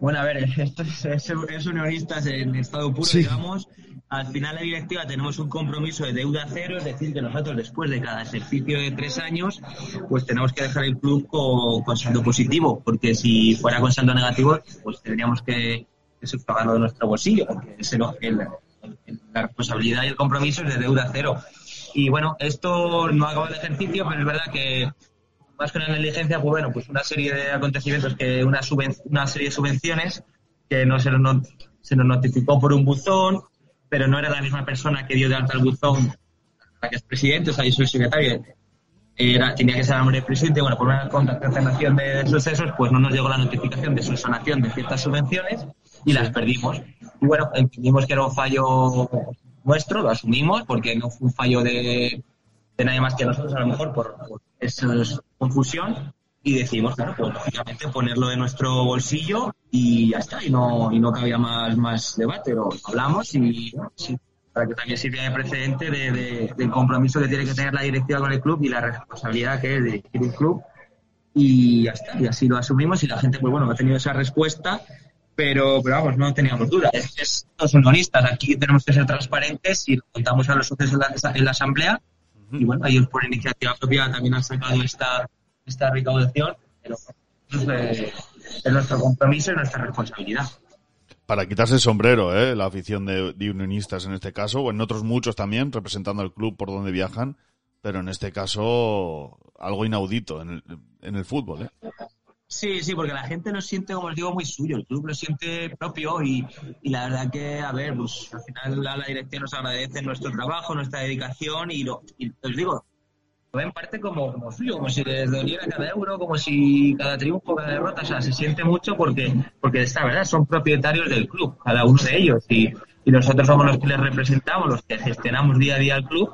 Bueno, a ver, esto es, es, es unionistas en estado puro, digamos. Al final, la directiva tenemos un compromiso de deuda cero, es decir, que nosotros después de cada ejercicio de tres años, pues tenemos que dejar el club con, con saldo positivo, porque si fuera con saldo negativo, pues tendríamos que, que sufragarlo de nuestro bolsillo, porque es el- el- el- la responsabilidad y el compromiso es de deuda cero. Y bueno, esto no acaba el ejercicio, pero es verdad que más que una negligencia, pues bueno, pues una serie de acontecimientos que una, una serie de subvenciones que no se nos, se nos notificó por un buzón, pero no era la misma persona que dio de alta el buzón, la que es presidente, o sea, yo soy secretario, era, tenía que ser nombre del presidente, bueno, por una concatenación de sucesos, pues no nos llegó la notificación de subsanación de ciertas subvenciones y las perdimos. Y bueno, entendimos que era un fallo nuestro, lo asumimos, porque no fue un fallo de, de nadie más que nosotros, a lo mejor por, por esa confusión, y decidimos, claro, pues lógicamente ponerlo en nuestro bolsillo y ya está, y no, y no cabía más, más debate, lo hablamos y para que también sirva de precedente de, de- del compromiso que tiene que tener la directiva con el club y la responsabilidad que es dirigir un club. Y ya está, y así lo asumimos y la gente, pues bueno, ha tenido esa respuesta, pero, pero vamos, no teníamos duda. Es, es, todos son honestas, aquí tenemos que ser transparentes y contamos a los socios en la, en la asamblea. Y bueno, ellos por iniciativa propia también han sacado esta, esta recaudación, pero es, es nuestro compromiso y nuestra responsabilidad. Para quitarse el sombrero, ¿eh? la afición de, de unionistas en este caso, o en otros muchos también, representando al club por donde viajan, pero en este caso algo inaudito en el, en el fútbol. ¿eh? Sí, sí, porque la gente lo siente, como os digo, muy suyo. El club lo siente propio y, y la verdad que, a ver, pues al final la, la dirección nos agradece nuestro trabajo, nuestra dedicación y, lo, y os digo, lo ven parte como, como suyo, como si les doliera cada euro, como si cada triunfo, cada derrota, o sea, se siente mucho porque, porque esta verdad, son propietarios del club, cada uno de ellos y, y nosotros somos los que les representamos, los que gestionamos día a día el club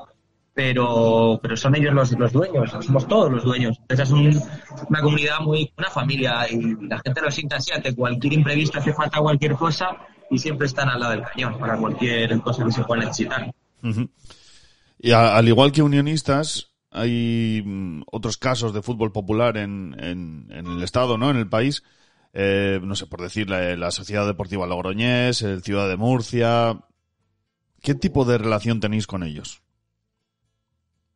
pero pero son ellos los, los dueños, somos todos los dueños. Entonces es un- una comunidad muy, una familia y la gente lo siente así ante cualquier imprevisto, hace falta cualquier cosa y siempre están al lado del cañón para cualquier cosa que se pueda necesitar. Y al igual que unionistas, hay mm, otros casos de fútbol popular en, en, en el Estado, ¿no? En el país. Eh, no sé, por decir, la, la Sociedad Deportiva Logroñés, el Ciudad de Murcia. ¿Qué tipo de relación tenéis con ellos?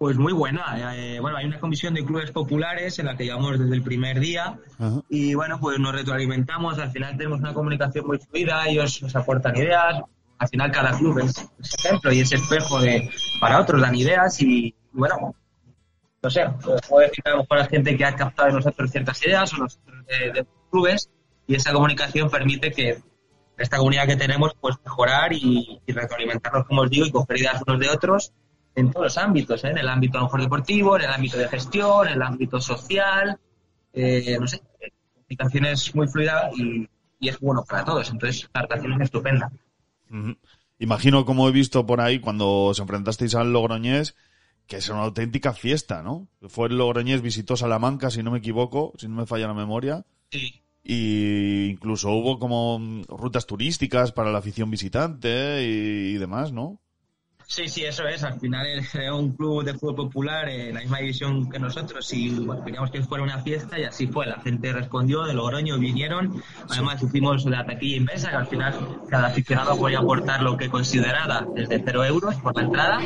Pues muy buena. eh, bueno, hay una comisión de clubes populares en la que llevamos desde el primer día Ajá. y bueno, pues nos retroalimentamos, al final tenemos una comunicación muy fluida, ellos nos aportan ideas, al final cada club es, ejemplo y es espejo de, para otros, dan ideas y bueno, no sé, puedo decir que a lo mejor hay gente que ha captado de nosotros ciertas ideas o nosotros de, de clubes y esa comunicación permite que esta comunidad que tenemos pues mejorar y, y retroalimentarnos, como os digo, y coger ideas unos de otros en todos los ámbitos, ¿eh? en el ámbito a lo mejor deportivo, en el ámbito de gestión, en el ámbito social, eh, no sé, la comunicación es muy fluida y, y es bueno para todos, entonces la relación es estupenda. Imagino, como he visto por ahí, cuando os enfrentasteis al Logroñés, que es una auténtica fiesta, ¿no? Fue el Logroñés, visitó Salamanca, si no me equivoco, si no me falla la memoria. Sí. Y incluso hubo como rutas turísticas para la afición visitante y, y demás, ¿no? Sí, sí, eso es. Al final es eh, un club de fútbol popular en la misma división que nosotros y bueno, queríamos que fuera una fiesta y así fue. La gente respondió, de Logroño vinieron. Además hicimos la taquilla inversa, que al final cada aficionado podía aportar lo que considerara desde cero euros por la entrada.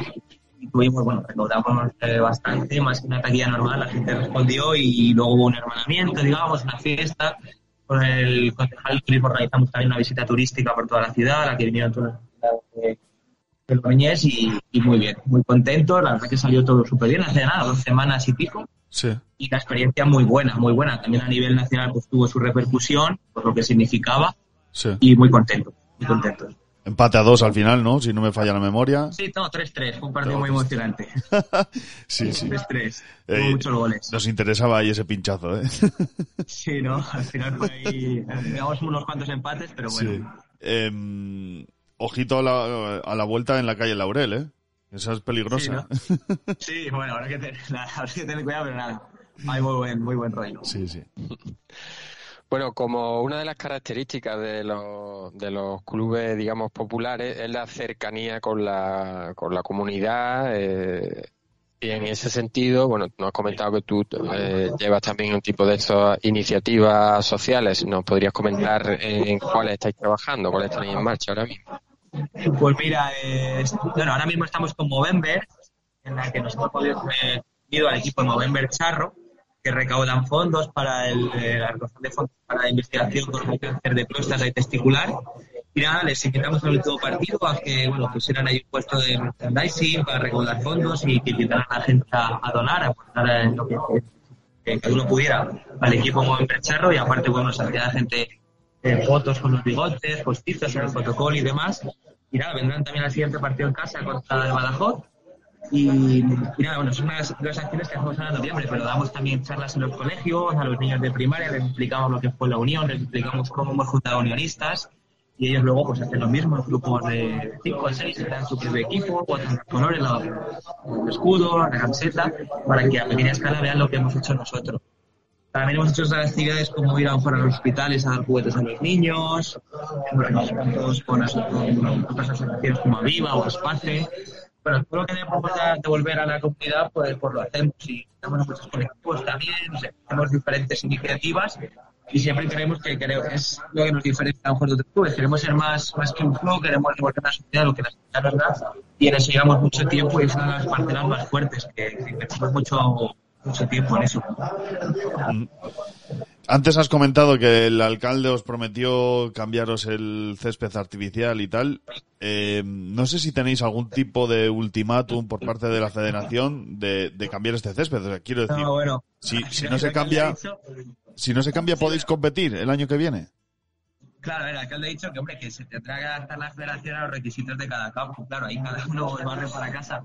Y tuvimos, bueno, recaudamos eh, bastante, más que una taquilla normal. La gente respondió y luego hubo un hermanamiento, digamos, una fiesta. Con el concejal de turismo organizamos también una visita turística por toda la ciudad, a la que vinieron todos los de Logroñés y, y muy bien, muy contento. La verdad que salió todo súper bien, hace nada, dos semanas y pico. Sí. Y la experiencia muy buena, muy buena. También a nivel nacional pues tuvo su repercusión, por lo que significaba, Sí. y muy contento, muy contento. Empate a dos al final, ¿no? Si no me falla la memoria. Sí, no, 3-3, fue un partido muy emocionante. Sí, sí. 3-3, Eh, muchos goles. Nos interesaba ahí ese pinchazo, ¿eh? Sí, ¿no? Al final fue ahí, digamos, unos cuantos empates, pero bueno. Sí. Em, ojito a la, a la vuelta en la calle Laurel, ¿eh? Esa es peligrosa. Sí, bueno, ahora que, te- nada, habrá que tener cuidado, pero nada. Hay muy buen, muy buen rollo. Sí, sí. Bueno, como una de las características de los, de los clubes, digamos, populares es la cercanía con la, con la comunidad. eh, y en ese sentido, bueno, nos has comentado que tú eh, llevas también un tipo de estas iniciativas sociales. ¿Nos podrías comentar en cuáles estáis trabajando, cuáles tenéis en marcha ahora mismo? Pues mira, eh, bueno, ahora mismo estamos con Movember, en la que nos hemos podido eh, al equipo de Movember Charro, que recaudan fondos para el, eh, la de fondos para la investigación con el cáncer de próstata y testicular. Y nada, les invitamos al último partido a que bueno, pusieran ahí un puesto de merchandising para recaudar fondos y que invitaran a la gente a, donar, a aportar lo que, que cada uno pudiera al equipo Movember Charro y aparte, bueno, hacía la gente eh, fotos con los bigotes, postizos en el protocolo y demás. Y nada, vendrán también al siguiente partido en casa contra el Badajoz. Y, y nada, bueno, son unas las acciones que hacemos en noviembre, pero damos también charlas en los colegios, a los niños de primaria, les explicamos lo que fue la unión, les explicamos cómo hemos juntado unionistas y ellos luego pues hacen lo mismo en grupos de 5 o 6, dan su propio equipo, cuatro los colores, el escudo, la camiseta, para que a pequeña escala vean lo que hemos hecho nosotros. También hemos hecho otras actividades como ir a, a los hospitales a dar juguetes a los niños, juntos con, con otras asociaciones como Aviva o Espace. Bueno, todo lo que debemos devolver a la comunidad, pues, pues lo hacemos. Y tenemos muchos colectivos también, no sé, tenemos diferentes iniciativas y siempre creemos que creo es lo que nos diferencia a lo mejor de otros clubes. Queremos ser más, más que un club, queremos devolver a la sociedad lo que la sociedad nos da y en eso llevamos mucho tiempo y es una de las parcelas más fuertes, que que invertimos mucho, mucho tiempo en eso. Antes has comentado que el alcalde os prometió cambiaros el césped artificial y tal. Eh, no sé si tenéis algún tipo de ultimátum por parte de la federación de, de cambiar este césped. O sea, quiero decir, No, bueno, si, si no se cambia, si no se cambia, podéis competir el año que viene. Claro, el alcalde ha dicho que, hombre, que se tendrá que adaptar la federación a los requisitos de cada campo. Claro, ahí cada uno barre para casa.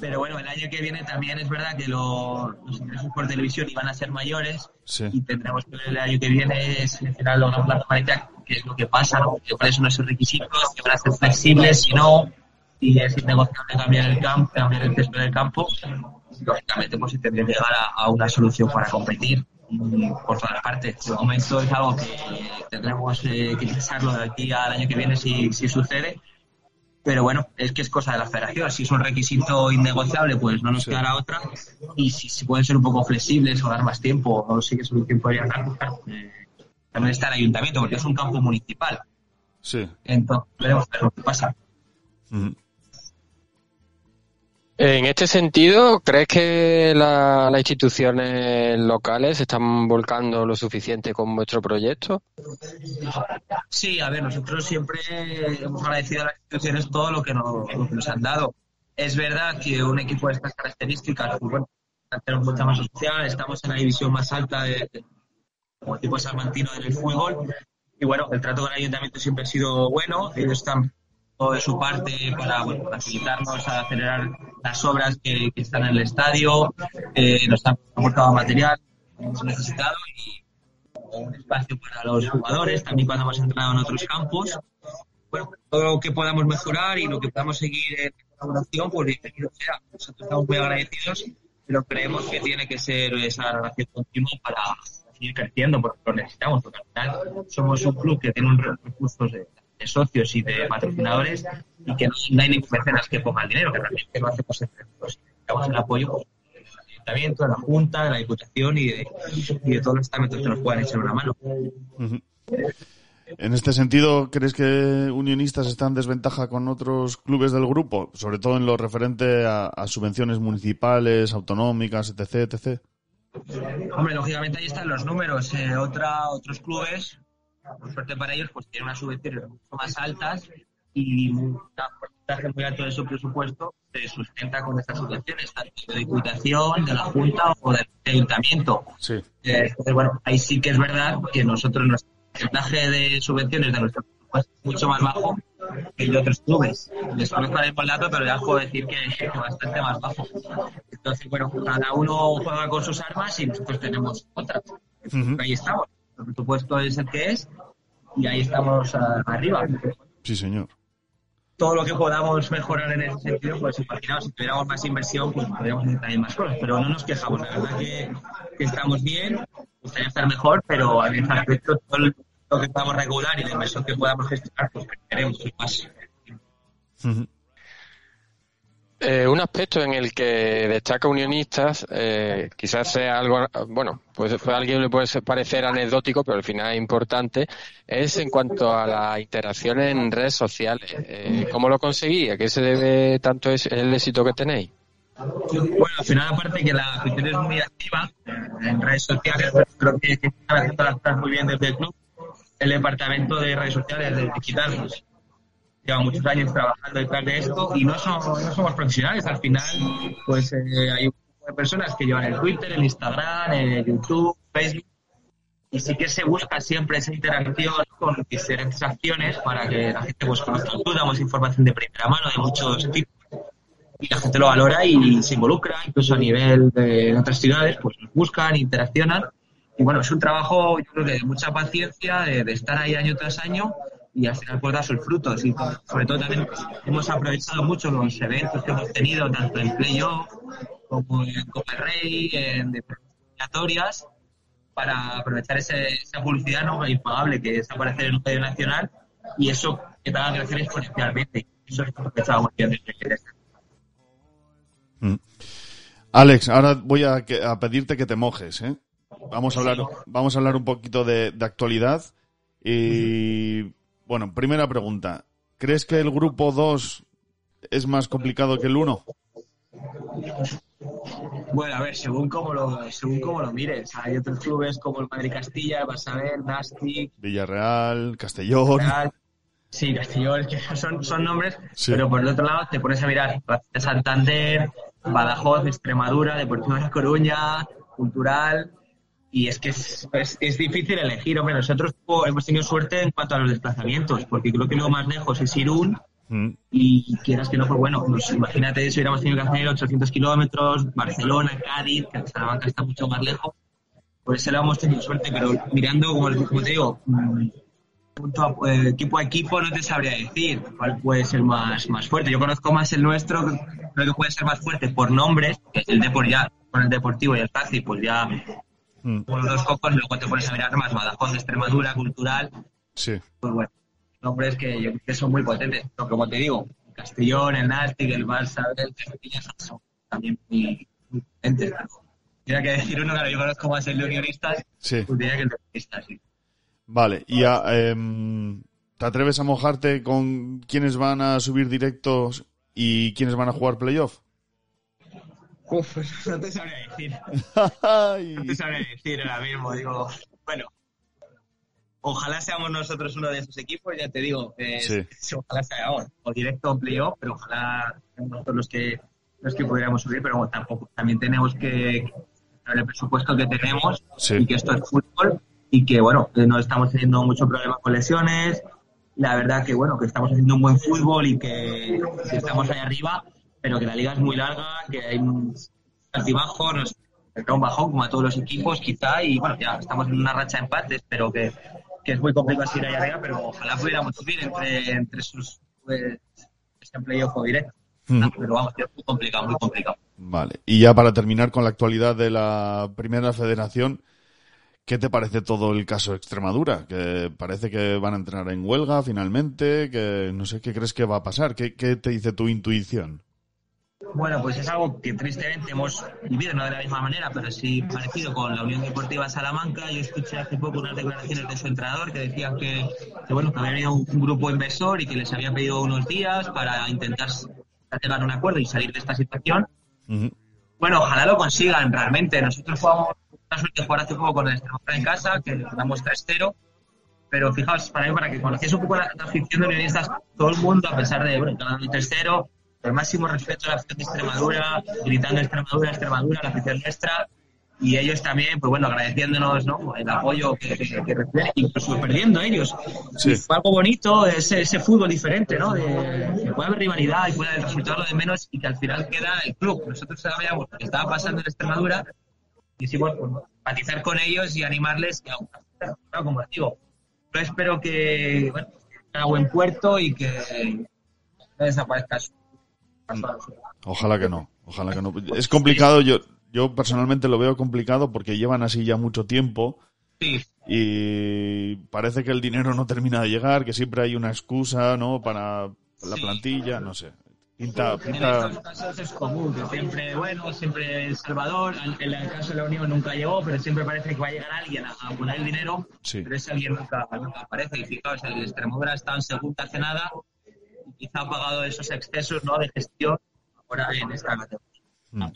Pero bueno, el año que viene también es verdad que lo- los ingresos por televisión iban a ser mayores Sí. y tendremos que ver el año que viene seleccionar una amarilla, que es lo que pasa, ¿no? Que cuáles son esos requisitos, que van a ser flexibles, si no, y es innegociable cambiar el campo, cambiar el césped del campo, lógicamente pues se tendría que llegar a, a una solución para competir por todas partes. De momento es algo que tendremos eh, que pensarlo de aquí al año que viene si, si sucede. Pero bueno, es que es cosa de la federación. Si es un requisito innegociable, pues no nos quedará otra. Y si, si pueden ser un poco flexibles o dar más tiempo, o no sé qué solución podrían dar, pues, eh, también está el ayuntamiento, porque es un campo municipal. Sí. Entonces, veremos ver lo que pasa. En este sentido, ¿crees que la- las instituciones locales están volcando lo suficiente con vuestro proyecto? Sí, a ver, nosotros siempre hemos agradecido a las instituciones todo lo que nos, han dado. Es verdad que un equipo de estas características, pues bueno, tenemos mucha más social, estamos en la división más alta de, de- como equipo salmantino en el fútbol. Y bueno, el trato con el ayuntamiento siempre ha sido bueno, ellos están de su parte para bueno, facilitarnos a acelerar las obras que, que están en el estadio, eh, nos han aportado material que hemos necesitado y un espacio para los jugadores, también cuando hemos entrado en otros campos. Bueno, todo lo que podamos mejorar y lo que podamos seguir en colaboración, pues bienvenido sea. Nosotros estamos muy agradecidos, pero creemos que tiene que ser esa relación continua para seguir creciendo, porque lo necesitamos, porque al final somos un club que tiene un recursos de, de socios y de patrocinadores y que no, no hay ningún mecenas que ponga el dinero, que realmente lo hacemos entre todos. Necesitamos el apoyo pues, del ayuntamiento, de la Junta, de la Diputación y de, y de todos los estamentos que nos puedan echar una mano. En este sentido, ¿crees que Unionistas está en desventaja con otros clubes del grupo? Sobre todo en lo referente a, a subvenciones municipales, autonómicas, etc, etc. Hombre, lógicamente ahí están los números. Eh, otra, otros clubes, por suerte para ellos, pues tienen unas subvenciones mucho más altas y un porcentaje muy alto de su presupuesto se sustenta con estas subvenciones, tanto de Diputación, de la Junta o del Ayuntamiento. Sí. Eh, entonces, bueno, ahí sí que es verdad que nosotros nuestro porcentaje de subvenciones de nuestro presupuesto es mucho más bajo que el de otros clubes. Desconozco ahora el dato, pero ya puedo decir que es bastante más bajo. Entonces, bueno, cada uno juega con sus armas y nosotros tenemos otras. Ahí estamos. El presupuesto es el que es y ahí estamos ah, arriba. Sí, señor. Todo lo que podamos mejorar en ese sentido, pues imaginaos, si tuviéramos más inversión, pues podríamos hacer también más cosas. Pero no nos quejamos, la verdad que, que estamos bien, gustaría estar mejor, pero en ese aspecto todo lo que podamos regular y la inversión que podamos gestionar, pues queremos más. Ujú. Eh, un aspecto en el que destaca Unionistas, eh, quizás sea algo, bueno, pues a alguien le puede parecer anecdótico, pero al final es importante, es en cuanto a la interacción en redes sociales. Eh, ¿Cómo lo conseguí? ¿A qué se debe tanto es- el éxito que tenéis? Bueno, al final, aparte que la afición es muy activa en redes sociales, pues, creo que, que cosas muy bien desde el club. El departamento de redes sociales, del digital, pues, lleva muchos años trabajando detrás de esto y no somos, profesionales. Al final, pues eh, hay un grupo de personas que llevan el Twitter, el Instagram, el YouTube, Facebook. Y sí que se busca siempre esa interacción con diferentes acciones para que la gente pues, conozca club, damos información de primera mano de muchos tipos y la gente lo valora y se involucra, incluso a nivel de otras ciudades, pues nos buscan, interaccionan. Y bueno, es un trabajo, yo creo que de mucha paciencia, de, de estar ahí año tras año y al final pues da sus frutos. Y sobre todo también hemos aprovechado mucho los eventos que hemos tenido, tanto en playoff como en Copa Rey, en eliminatorias. para aprovechar ese- esa publicidad no impagable que es aparecer en un medio nacional y eso que te haga crecer exponencialmente. Eso es lo que estábamos que- Mm. Alex, ahora voy a, a pedirte que te mojes, ¿eh? Vamos a hablar, vamos a hablar un poquito de, de actualidad. Y bueno, primera pregunta. ¿Crees que el grupo 2 es más complicado que el 1? Bueno, a ver, según cómo lo, según cómo lo mires. Hay otros clubes como el Madrid Castilla, el Basabel, Nastic, Villarreal, Castellón. Sí, Castellón, que son, son nombres, Sí. pero por el otro lado te pones a mirar de Santander, Badajoz, Extremadura, Deportivo de La Coruña, Cultural, y es que es, es, es difícil elegir. Hombre, nosotros hemos tenido suerte en cuanto a los desplazamientos, porque creo que lo más lejos es Irún, Mm. y quieras que no, pues bueno, pues imagínate si hubiéramos tenido que hacer 800 kilómetros, Barcelona, Cádiz, que Salamanca está mucho más lejos, pues se lo hemos tenido suerte, pero mirando, como, como te digo, mm, punto a- eh, equipo a equipo no te sabría decir cuál puede ser más, más fuerte. Yo conozco más el nuestro, creo que puede ser más fuerte por nombres, que es el Depor ya, con el Deportivo y el Taxi, pues ya Mm. los dos cocos, luego te pones a mirar más Badajoz, Extremadura, Cultural, Sí. pues bueno, nombres que que son muy potentes. Pero como te digo, el Castellón, el Nastic, el Barça, el Castilla son también muy, muy potentes. Tendría que decir uno, claro, yo conozco más el de Unionistas, Sí. pues diría que el de Unionistas, sí. Vale, y a, em, ¿te atreves a mojarte con quiénes van a subir directos y quiénes van a jugar playoff? Uf, no te sabría decir. No te sabría decir ahora mismo. Digo, bueno, ojalá seamos nosotros uno de esos equipos, ya te digo, eh, Sí. ojalá seamos o directo o playoff, pero ojalá seamos nosotros los que, los que pudiéramos subir, pero bueno, tampoco, también tenemos que ver el presupuesto que tenemos Sí. y que esto es fútbol y que bueno, no estamos teniendo mucho problema con lesiones. La verdad que bueno, que estamos haciendo un buen fútbol y que, que estamos ahí arriba, pero que la liga es muy larga, que hay un altibajo, nos un bajón como a todos los equipos quizá y bueno, ya estamos en una racha de empates, pero que, que es muy complicado seguir ahí arriba, pero ojalá pudiéramos subir entre, entre sus pues, ese playoff o directo. Mm. Pero vamos, es muy complicado, muy complicado. Vale, y ya para terminar con la actualidad de la Primera Federación, ¿qué te parece todo el caso Extremadura? Que parece que van a entrar en huelga finalmente, que no sé qué crees que va a pasar, ¿qué, qué te dice tu intuición? Bueno, pues es algo que tristemente hemos vivido, no de la misma manera, pero sí parecido con la Unión Deportiva Salamanca. Yo escuché hace poco unas declaraciones de su entrenador que decían que, que, bueno, que había venido un, grupo inversor y que les había pedido unos días para intentar llegar a un acuerdo y salir de esta situación. Ujú. Bueno, ojalá lo consigan realmente. Nosotros jugamos la suerte de jugar hace poco con el Extremadura en casa, que ganamos 3-0. Pero fijaos, para mí, para que conociese un poco la, la afición de unionistas, todo el mundo, a pesar de, bueno, el 3-0, el máximo respeto a la afición de Extremadura, gritando Extremadura, Extremadura, la afición nuestra, y ellos también, pues bueno, agradeciéndonos ¿no? el apoyo que, que, que reciben, incluso perdiendo ellos. Sí. Y fue algo bonito, ese, ese fútbol diferente, ¿no? De, que puede haber rivalidad y puede haber resultado lo de menos y que al final queda el club. Nosotros sabíamos lo que estaba pasando en Extremadura, quisimos pues, empatizar con ellos y animarles, que, claro, como digo, yo espero que bueno, que a buen puerto y que no desaparezca su Ojalá que no, ojalá que no. Es complicado, yo, yo personalmente lo veo complicado porque llevan así ya mucho tiempo Sí, y parece que el dinero no termina de llegar, que siempre hay una excusa, ¿no? Para la Sí. plantilla, no sé. Pinta, En pinta, estos casos es común, que siempre, bueno, siempre El Salvador, en el caso de la Unión nunca llegó, pero siempre parece que va a llegar alguien a, a poner el dinero, Sí. pero ese alguien nunca, nunca aparece. Y fijaos, el Extremadura está en segunda hace nada, quizá ha pagado esos excesos ¿no? de gestión ahora en esta categoría. Mm.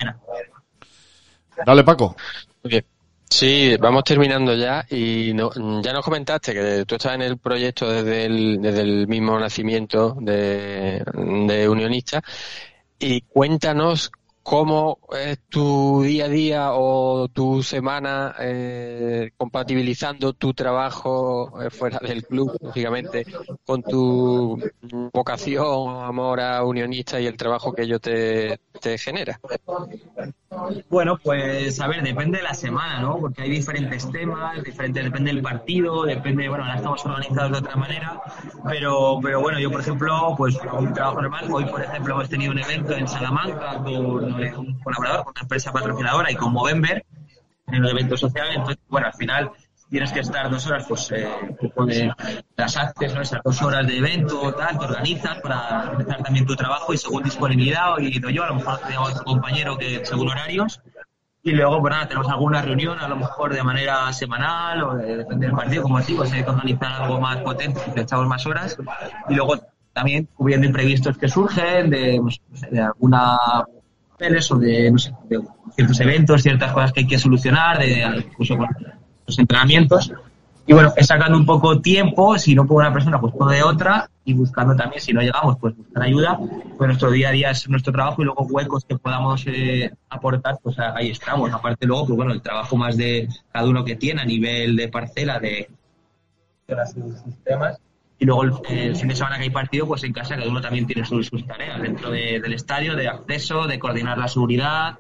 Dale, Paco. Sí, vamos terminando ya y no- ya nos comentaste que tú estás en el proyecto desde el, desde el mismo nacimiento de, de Unionista y cuéntanos cómo es tu día a día o tu semana eh, compatibilizando tu trabajo eh, fuera del club, lógicamente, con tu vocación, amor a Unionista y el trabajo que ello te, te genera. Bueno, pues a ver, depende de la semana, ¿no? Porque hay diferentes temas, diferente, depende del partido, depende, bueno, ahora estamos organizados de otra manera, pero, pero bueno, yo por ejemplo, pues un trabajo normal. Hoy, por ejemplo, hemos tenido un evento en Salamanca con eh, un colaborador, con una empresa patrocinadora y con Movember, en el evento social. Entonces, bueno, al final tienes que estar dos horas, pues, eh, de las actes, ¿no? Esas dos horas de evento, tal, te organizas para empezar también tu trabajo y según disponibilidad, o ido yo, a lo mejor tenemos otro compañero que según horarios, y luego, pues nada, tenemos alguna reunión, a lo mejor de manera semanal, o de, depende del partido, como digo, si hay que organizar algo más potente, le echamos más horas, y luego también cubriendo imprevistos que surgen, de, no sé, de alguna de, ciertos eventos, ciertas cosas que hay que solucionar, de los entrenamientos. Y bueno, es sacando un poco tiempo, si no por una persona, pues por de otra, y buscando también, si no llegamos, pues buscar ayuda. Pues nuestro día a día es nuestro trabajo y luego huecos que podamos eh, aportar, pues ahí estamos. Aparte luego, pues bueno, el trabajo más de cada uno que tiene a nivel de parcela, de, de sus temas. Y luego el, el, fin de semana que hay partido, pues en casa cada uno también tiene sus, sus tareas dentro de, del estadio, de acceso, de coordinar la seguridad,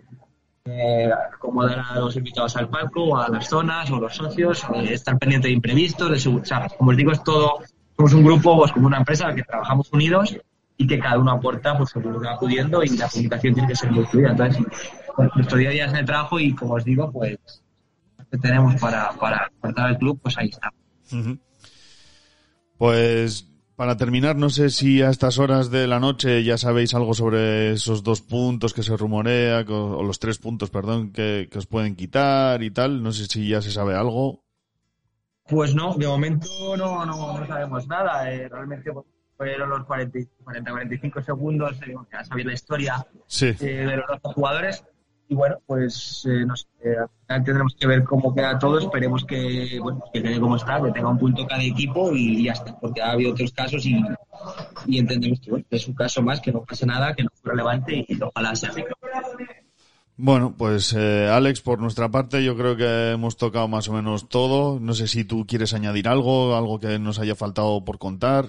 eh, acomodar a los invitados al palco, o a las zonas, o los socios, estar pendiente de imprevistos, de sea, como os digo, es todo, somos un grupo, pues como una empresa que trabajamos unidos y que cada uno aporta pues lo que va acudiendo y la comunicación tiene que ser muy fluida. Entonces, nuestro día a día es en el trabajo y como os digo, pues que tenemos para, para aportar al club, pues ahí está. Pues para terminar, no sé si a estas horas de la noche ya sabéis algo sobre esos dos puntos que se rumorea, o los tres puntos, perdón, que, que os pueden quitar y tal. No sé si ya se sabe algo. Pues no, de momento no, no, no sabemos nada. Eh, realmente fueron los 40-45 segundos, eh, ya sabéis la historia sí. eh, de los dos jugadores. Y bueno, pues no sé, al final tendremos que ver cómo queda todo. Esperemos que, bueno, que quede como está, que tenga un punto cada equipo y ya está, porque ha habido otros casos y, y entendemos que, bueno, es un caso más, que no pasa nada, que no fue relevante y, y ojalá sea así. Bueno, pues eh, Alex, por nuestra parte yo creo que hemos tocado más o menos todo. No sé si tú quieres añadir algo, algo que nos haya faltado por contar.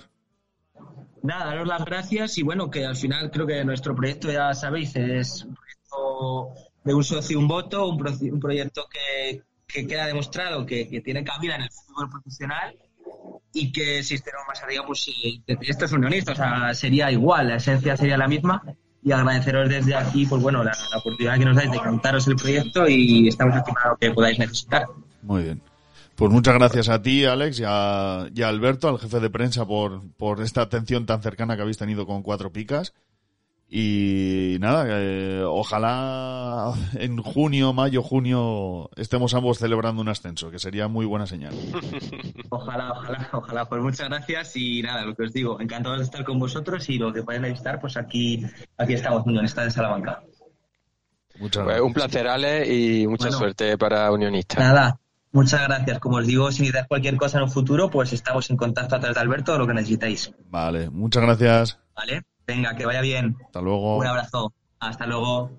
Nada, daros las gracias y bueno, que al final creo que nuestro proyecto, ya sabéis, es un proyecto de un socio un voto, un, pro un proyecto que, que, queda demostrado que, que, tiene cabida en el fútbol profesional y que si tenemos más arriba, pues esto es unionista, o sea, sería igual, la esencia sería la misma y agradeceros desde aquí, pues bueno, la, la, oportunidad que nos dais de contaros el proyecto y estamos aquí para lo que podáis necesitar. Muy bien. Pues muchas gracias a ti, Alex, y a, y a Alberto, al jefe de prensa, por, por esta atención tan cercana que habéis tenido con Cuatro Picas. Y nada, eh, ojalá en junio, mayo, junio estemos ambos celebrando un ascenso, que sería muy buena señal. Ojalá, ojalá, ojalá. Pues muchas gracias y nada, lo que os digo, encantado de estar con vosotros y lo que pueden necesitar, pues aquí, aquí estamos, Unionistas de Salamanca. Muchas gracias. Pues un placer, Ale, y mucha bueno, suerte para Unionistas. Nada, muchas gracias. Como os digo, si necesitáis cualquier cosa en un futuro, pues estamos en contacto a través de Alberto lo que necesitéis. Vale, muchas gracias. Vale. Venga, que vaya bien. Hasta luego. Un abrazo. Hasta luego.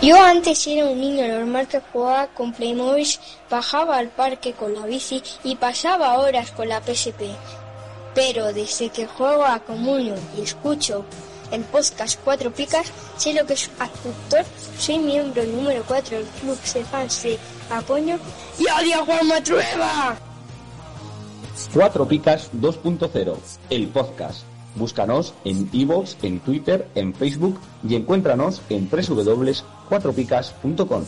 Yo antes era un niño normal que jugaba con Playmobil, bajaba al parque con la bici y pasaba horas con la PSP. Pero desde que juego a Comunio y escucho el podcast Cuatro Picas, sé lo que es actor, soy miembro número 4 del club de fans de Apoño y odio a Juan Matrueva. Cuatro Picas 2.0, el podcast. Búscanos en iVoox, en Twitter, en Facebook y encuéntranos en www.cuatropicas.com.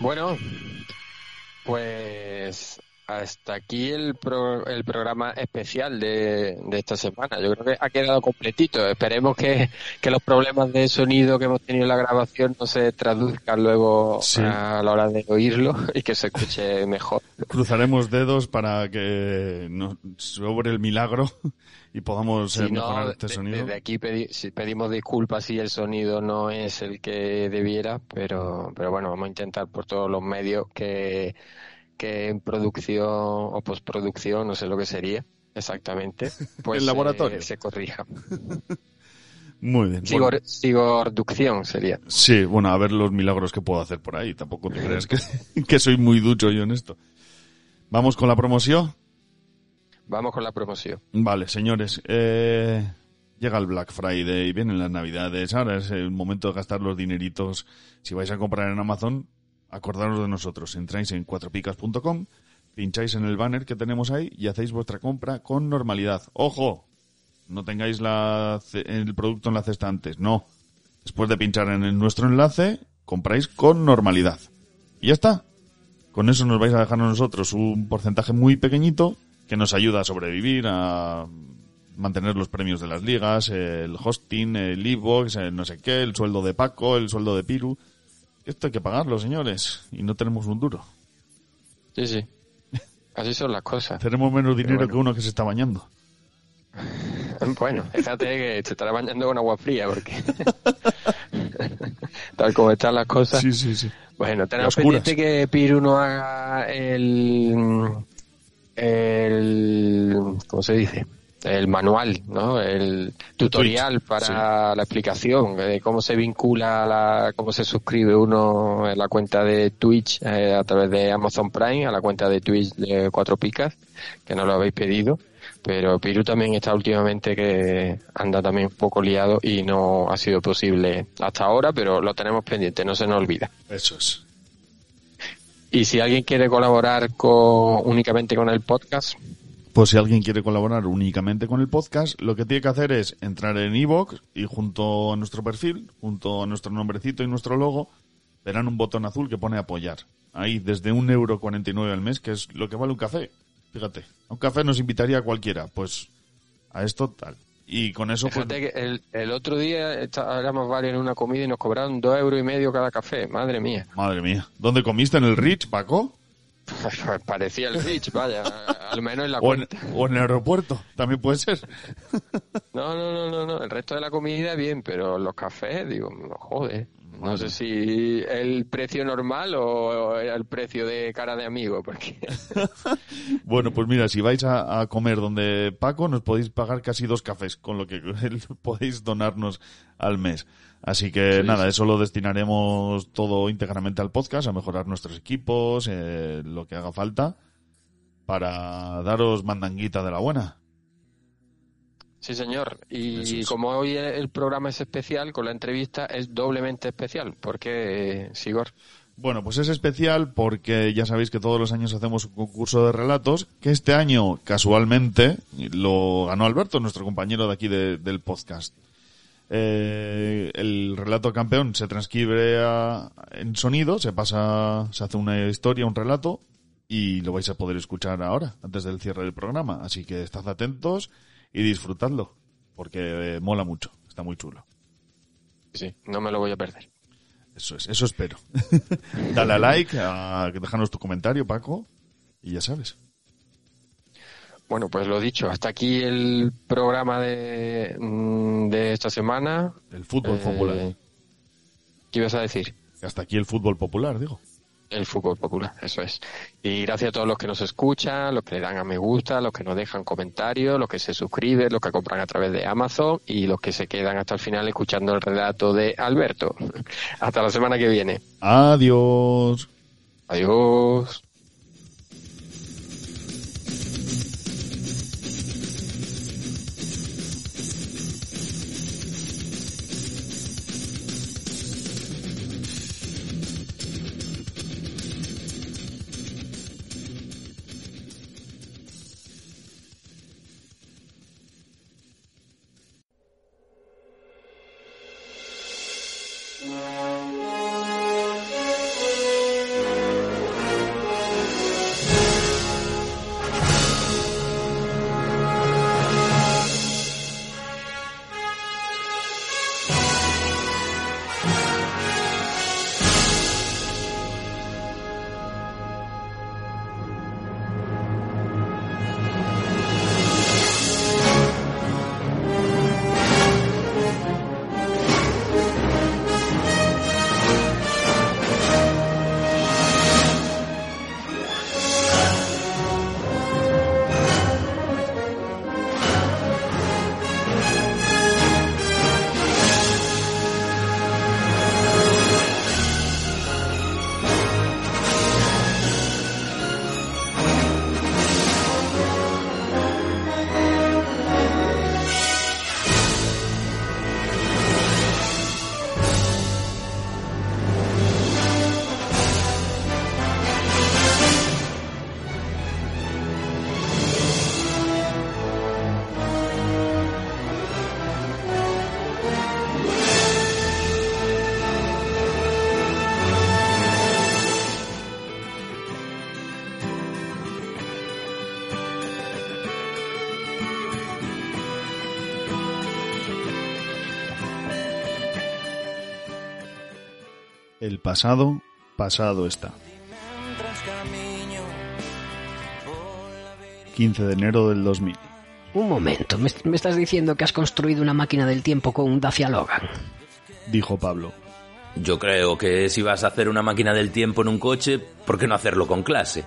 Bueno, pues hasta aquí el, pro, el programa especial de, de, esta semana. Yo creo que ha quedado completito. Esperemos que, que, los problemas de sonido que hemos tenido en la grabación no se traduzcan luego sí. a la hora de oírlo y que se escuche mejor. Cruzaremos dedos para que no sobre el milagro y podamos si mejorar no, este de, sonido. Desde aquí pedi pedimos disculpas si el sonido no es el que debiera, pero, pero bueno, vamos a intentar por todos los medios que que en producción o postproducción, no sé lo que sería exactamente, pues el laboratorio eh, se corrija. Muy bien. Sigor, bueno. Sería. Sí, bueno, a ver los milagros que puedo hacer por ahí. Tampoco te creas que, que soy muy ducho yo en esto. ¿Vamos con la promoción? Vamos con la promoción. Vale, señores. Eh, llega el Black Friday, vienen las navidades, ahora es el momento de gastar los dineritos. Si vais a comprar en Amazon, acordaros de nosotros. Entráis en cuatropicas.com, pincháis en el banner que tenemos ahí y hacéis vuestra compra con normalidad. ¡Ojo! No tengáis la, el producto en la cesta antes, no. Después de pinchar en nuestro enlace, compráis con normalidad. Y ya está. Con eso nos vais a dejar a nosotros un porcentaje muy pequeñito que nos ayuda a sobrevivir, a mantener los premios de las ligas, el hosting, el e-box, no sé qué, el sueldo de Paco, el sueldo de Piru. Esto hay que pagarlo, señores, y no tenemos un duro. Sí, sí. Así son las cosas. Tenemos menos dinero bueno. que uno que se está bañando. Bueno, fíjate que te estará bañando con agua fría porque tal como están las cosas. Sí, sí, sí. Bueno, tenemos pendiente que Piru no haga el el ¿cómo se dice? El manual, ¿no? El tutorial para la explicación de cómo se vincula, la, cómo se suscribe uno en la cuenta de Twitch eh, a través de Amazon Prime a la cuenta de Twitch de Cuatro Picas, que no lo habéis pedido. Pero Piru también está últimamente que anda también un poco liado y no ha sido posible hasta ahora, pero lo tenemos pendiente, no se nos olvida. Eso es. Y si alguien quiere colaborar con, únicamente con el podcast, Pues si alguien quiere colaborar únicamente con el podcast, lo que tiene que hacer es entrar en iVoox y junto a nuestro perfil, junto a nuestro nombrecito y nuestro logo, verán un botón azul que pone apoyar. Ahí, desde un euro cuarenta y nueve al mes, que es lo que vale un café. Fíjate, a un café nos invitaría a cualquiera, pues a esto tal. Y con eso, pues, fíjate que el, el otro día está- éramos varios en una comida y nos cobraron dos euros y medio cada café, madre mía. madre mía. ¿Dónde comiste? ¿En el Rich, Paco? Parecía el Rich, vaya, al menos en la O en, o en el aeropuerto, también puede ser. No, no, no, no, no, el resto de la comida bien, pero los cafés, digo, no jode. No sé si el precio normal o el precio de cara de amigo, porque Bueno, pues mira, si vais a, a comer donde Paco, nos podéis pagar casi dos cafés, con lo que podéis donarnos al mes. Así que Sí, nada, eso lo destinaremos todo íntegramente al podcast, a mejorar nuestros equipos, eh, lo que haga falta, para daros mandanguita de la buena. Sí, señor. Y es. como hoy el programa es especial, con la entrevista es doblemente especial. ¿Por qué, Sigor? Bueno, pues es especial porque ya sabéis que todos los años hacemos un concurso de relatos, que este año, casualmente, lo ganó Alberto, nuestro compañero de aquí de- del podcast. Eh, el relato campeón se transcribe a- en sonido, se pasa, se hace una historia, un relato, y lo vais a poder escuchar ahora, antes del cierre del programa. Así que estad atentos y disfrutadlo, porque eh, mola mucho, está muy chulo. Sí, no me lo voy a perder. Eso es, eso espero. Dale a like, a, déjanos tu comentario, Paco, y ya sabes. Bueno, pues lo dicho, hasta aquí el programa de, mm, de esta semana. El fútbol Eh, popular. ¿Qué ibas a decir? Hasta aquí el fútbol popular, digo. El fútbol popular, eso es. Y gracias a todos los que nos escuchan, los que le dan a me gusta, los que nos dejan comentarios, los que se suscriben, los que compran a través de Amazon y los que se quedan hasta el final escuchando el relato de Alberto. Hasta la semana que viene. Adiós. Adiós. Pasado, pasado está. 15 de enero del 2000. Un momento, ¿me, me estás diciendo que has construido una máquina del tiempo con un Dacia Logan? Dijo Pablo. Yo creo que si vas a hacer una máquina del tiempo en un coche, ¿por qué no hacerlo con clase?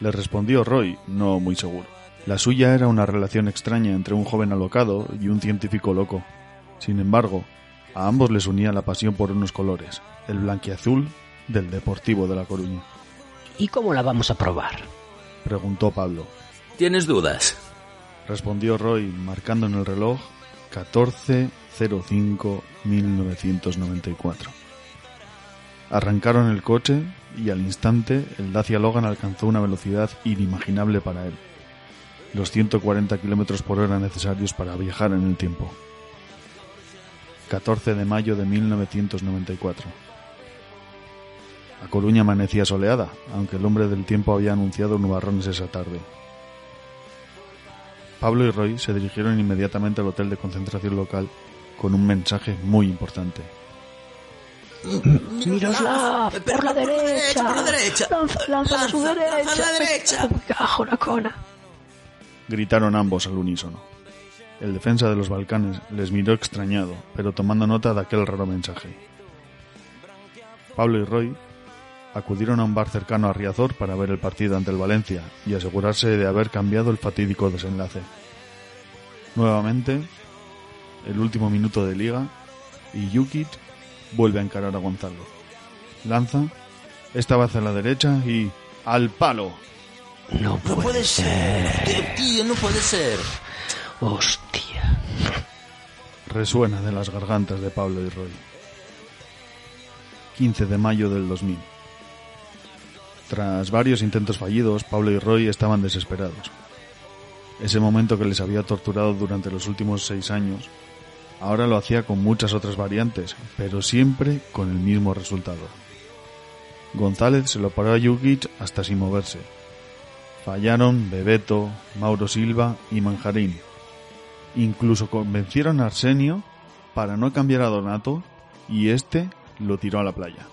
Le respondió Roy, no muy seguro. La suya era una relación extraña entre un joven alocado y un científico loco. Sin embargo, a ambos les unía la pasión por unos colores, el blanquiazul del Deportivo de La Coruña. ¿Y cómo la vamos a probar? Preguntó Pablo. ¿Tienes dudas? Respondió Roy, marcando en el reloj 14.05.1994. Arrancaron el coche y al instante el Dacia Logan alcanzó una velocidad inimaginable para él. Los 140 kilómetros por hora necesarios para viajar en el tiempo. 14 de mayo de 1994. A Coruña amanecía soleada, aunque el hombre del tiempo había anunciado nubarrones esa tarde. Pablo y Roy se dirigieron inmediatamente al hotel de concentración local con un mensaje muy importante. ¡Miroslav! ¡Por la derecha! ¡Por la derecha! ¡Lanza, lanza a su ¡Lanza, derecha! lanza a la derecha! ¡Me cago en la cona! Gritaron ambos al unísono. El defensa de los Balcanes les miró extrañado, pero tomando nota de aquel raro mensaje. Pablo y Roy acudieron a un bar cercano a Riazor para ver el partido ante el Valencia y asegurarse de haber cambiado el fatídico desenlace. Nuevamente, el último minuto de liga y Yukit vuelve a encarar a Gonzalo. Lanza, esta vez a la derecha y al palo. No puede, No puede ser. Tío, no puede ser. Hostia. Resuena de las gargantas de Pablo y Roy. 15 de mayo del 2000. Tras varios intentos fallidos, Pablo y Roy estaban desesperados. Ese momento que les había torturado durante los últimos seis años, ahora lo hacía con muchas otras variantes, pero siempre con el mismo resultado. González se lo paró a Jukic hasta sin moverse. Fallaron Bebeto, Mauro Silva y Manjarín. Incluso convencieron a Arsenio para no cambiar a Donato y este lo tiró a la playa.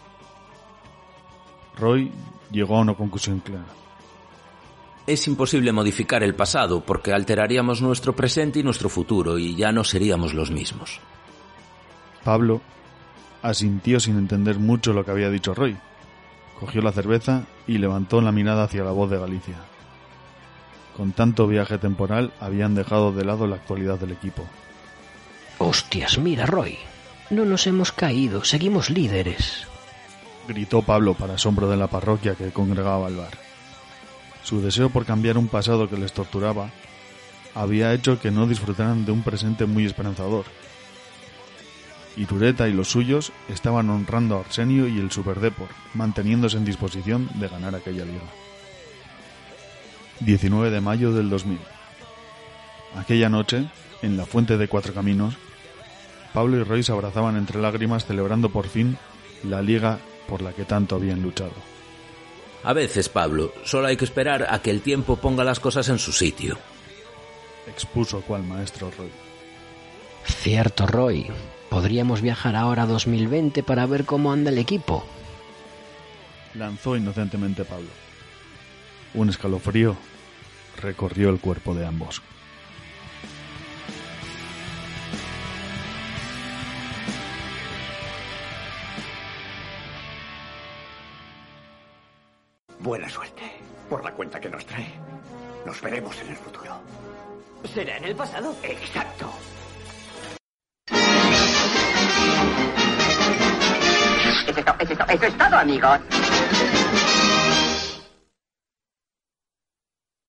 Roy llegó a una conclusión clara. Es imposible modificar el pasado porque alteraríamos nuestro presente y nuestro futuro y ya no seríamos los mismos. Pablo asintió sin entender mucho lo que había dicho Roy. Cogió la cerveza y levantó la mirada hacia la voz de Galicia. Con tanto viaje temporal habían dejado de lado la actualidad del equipo. Hostias, mira, Roy. No nos hemos caído, seguimos líderes. Gritó Pablo para asombro de la parroquia que congregaba el bar. Su deseo por cambiar un pasado que les torturaba había hecho que no disfrutaran de un presente muy esperanzador. Itureta y los suyos estaban honrando a Arsenio y el Superdepor, manteniéndose en disposición de ganar aquella liga. 19 de mayo del 2000. Aquella noche, en la Fuente de Cuatro Caminos, Pablo y Roy se abrazaban entre lágrimas celebrando por fin la liga por la que tanto habían luchado. A veces, Pablo, solo hay que esperar a que el tiempo ponga las cosas en su sitio. Expuso cual maestro Roy. Cierto, Roy. Podríamos viajar ahora a 2020 para ver cómo anda el equipo. Lanzó inocentemente Pablo. Un escalofrío recorrió el cuerpo de ambos. Buena suerte por la cuenta que nos trae. Nos veremos en el futuro. ¿Será en el pasado? Exacto. Eso es, to- eso es to- eso es todo, amigos.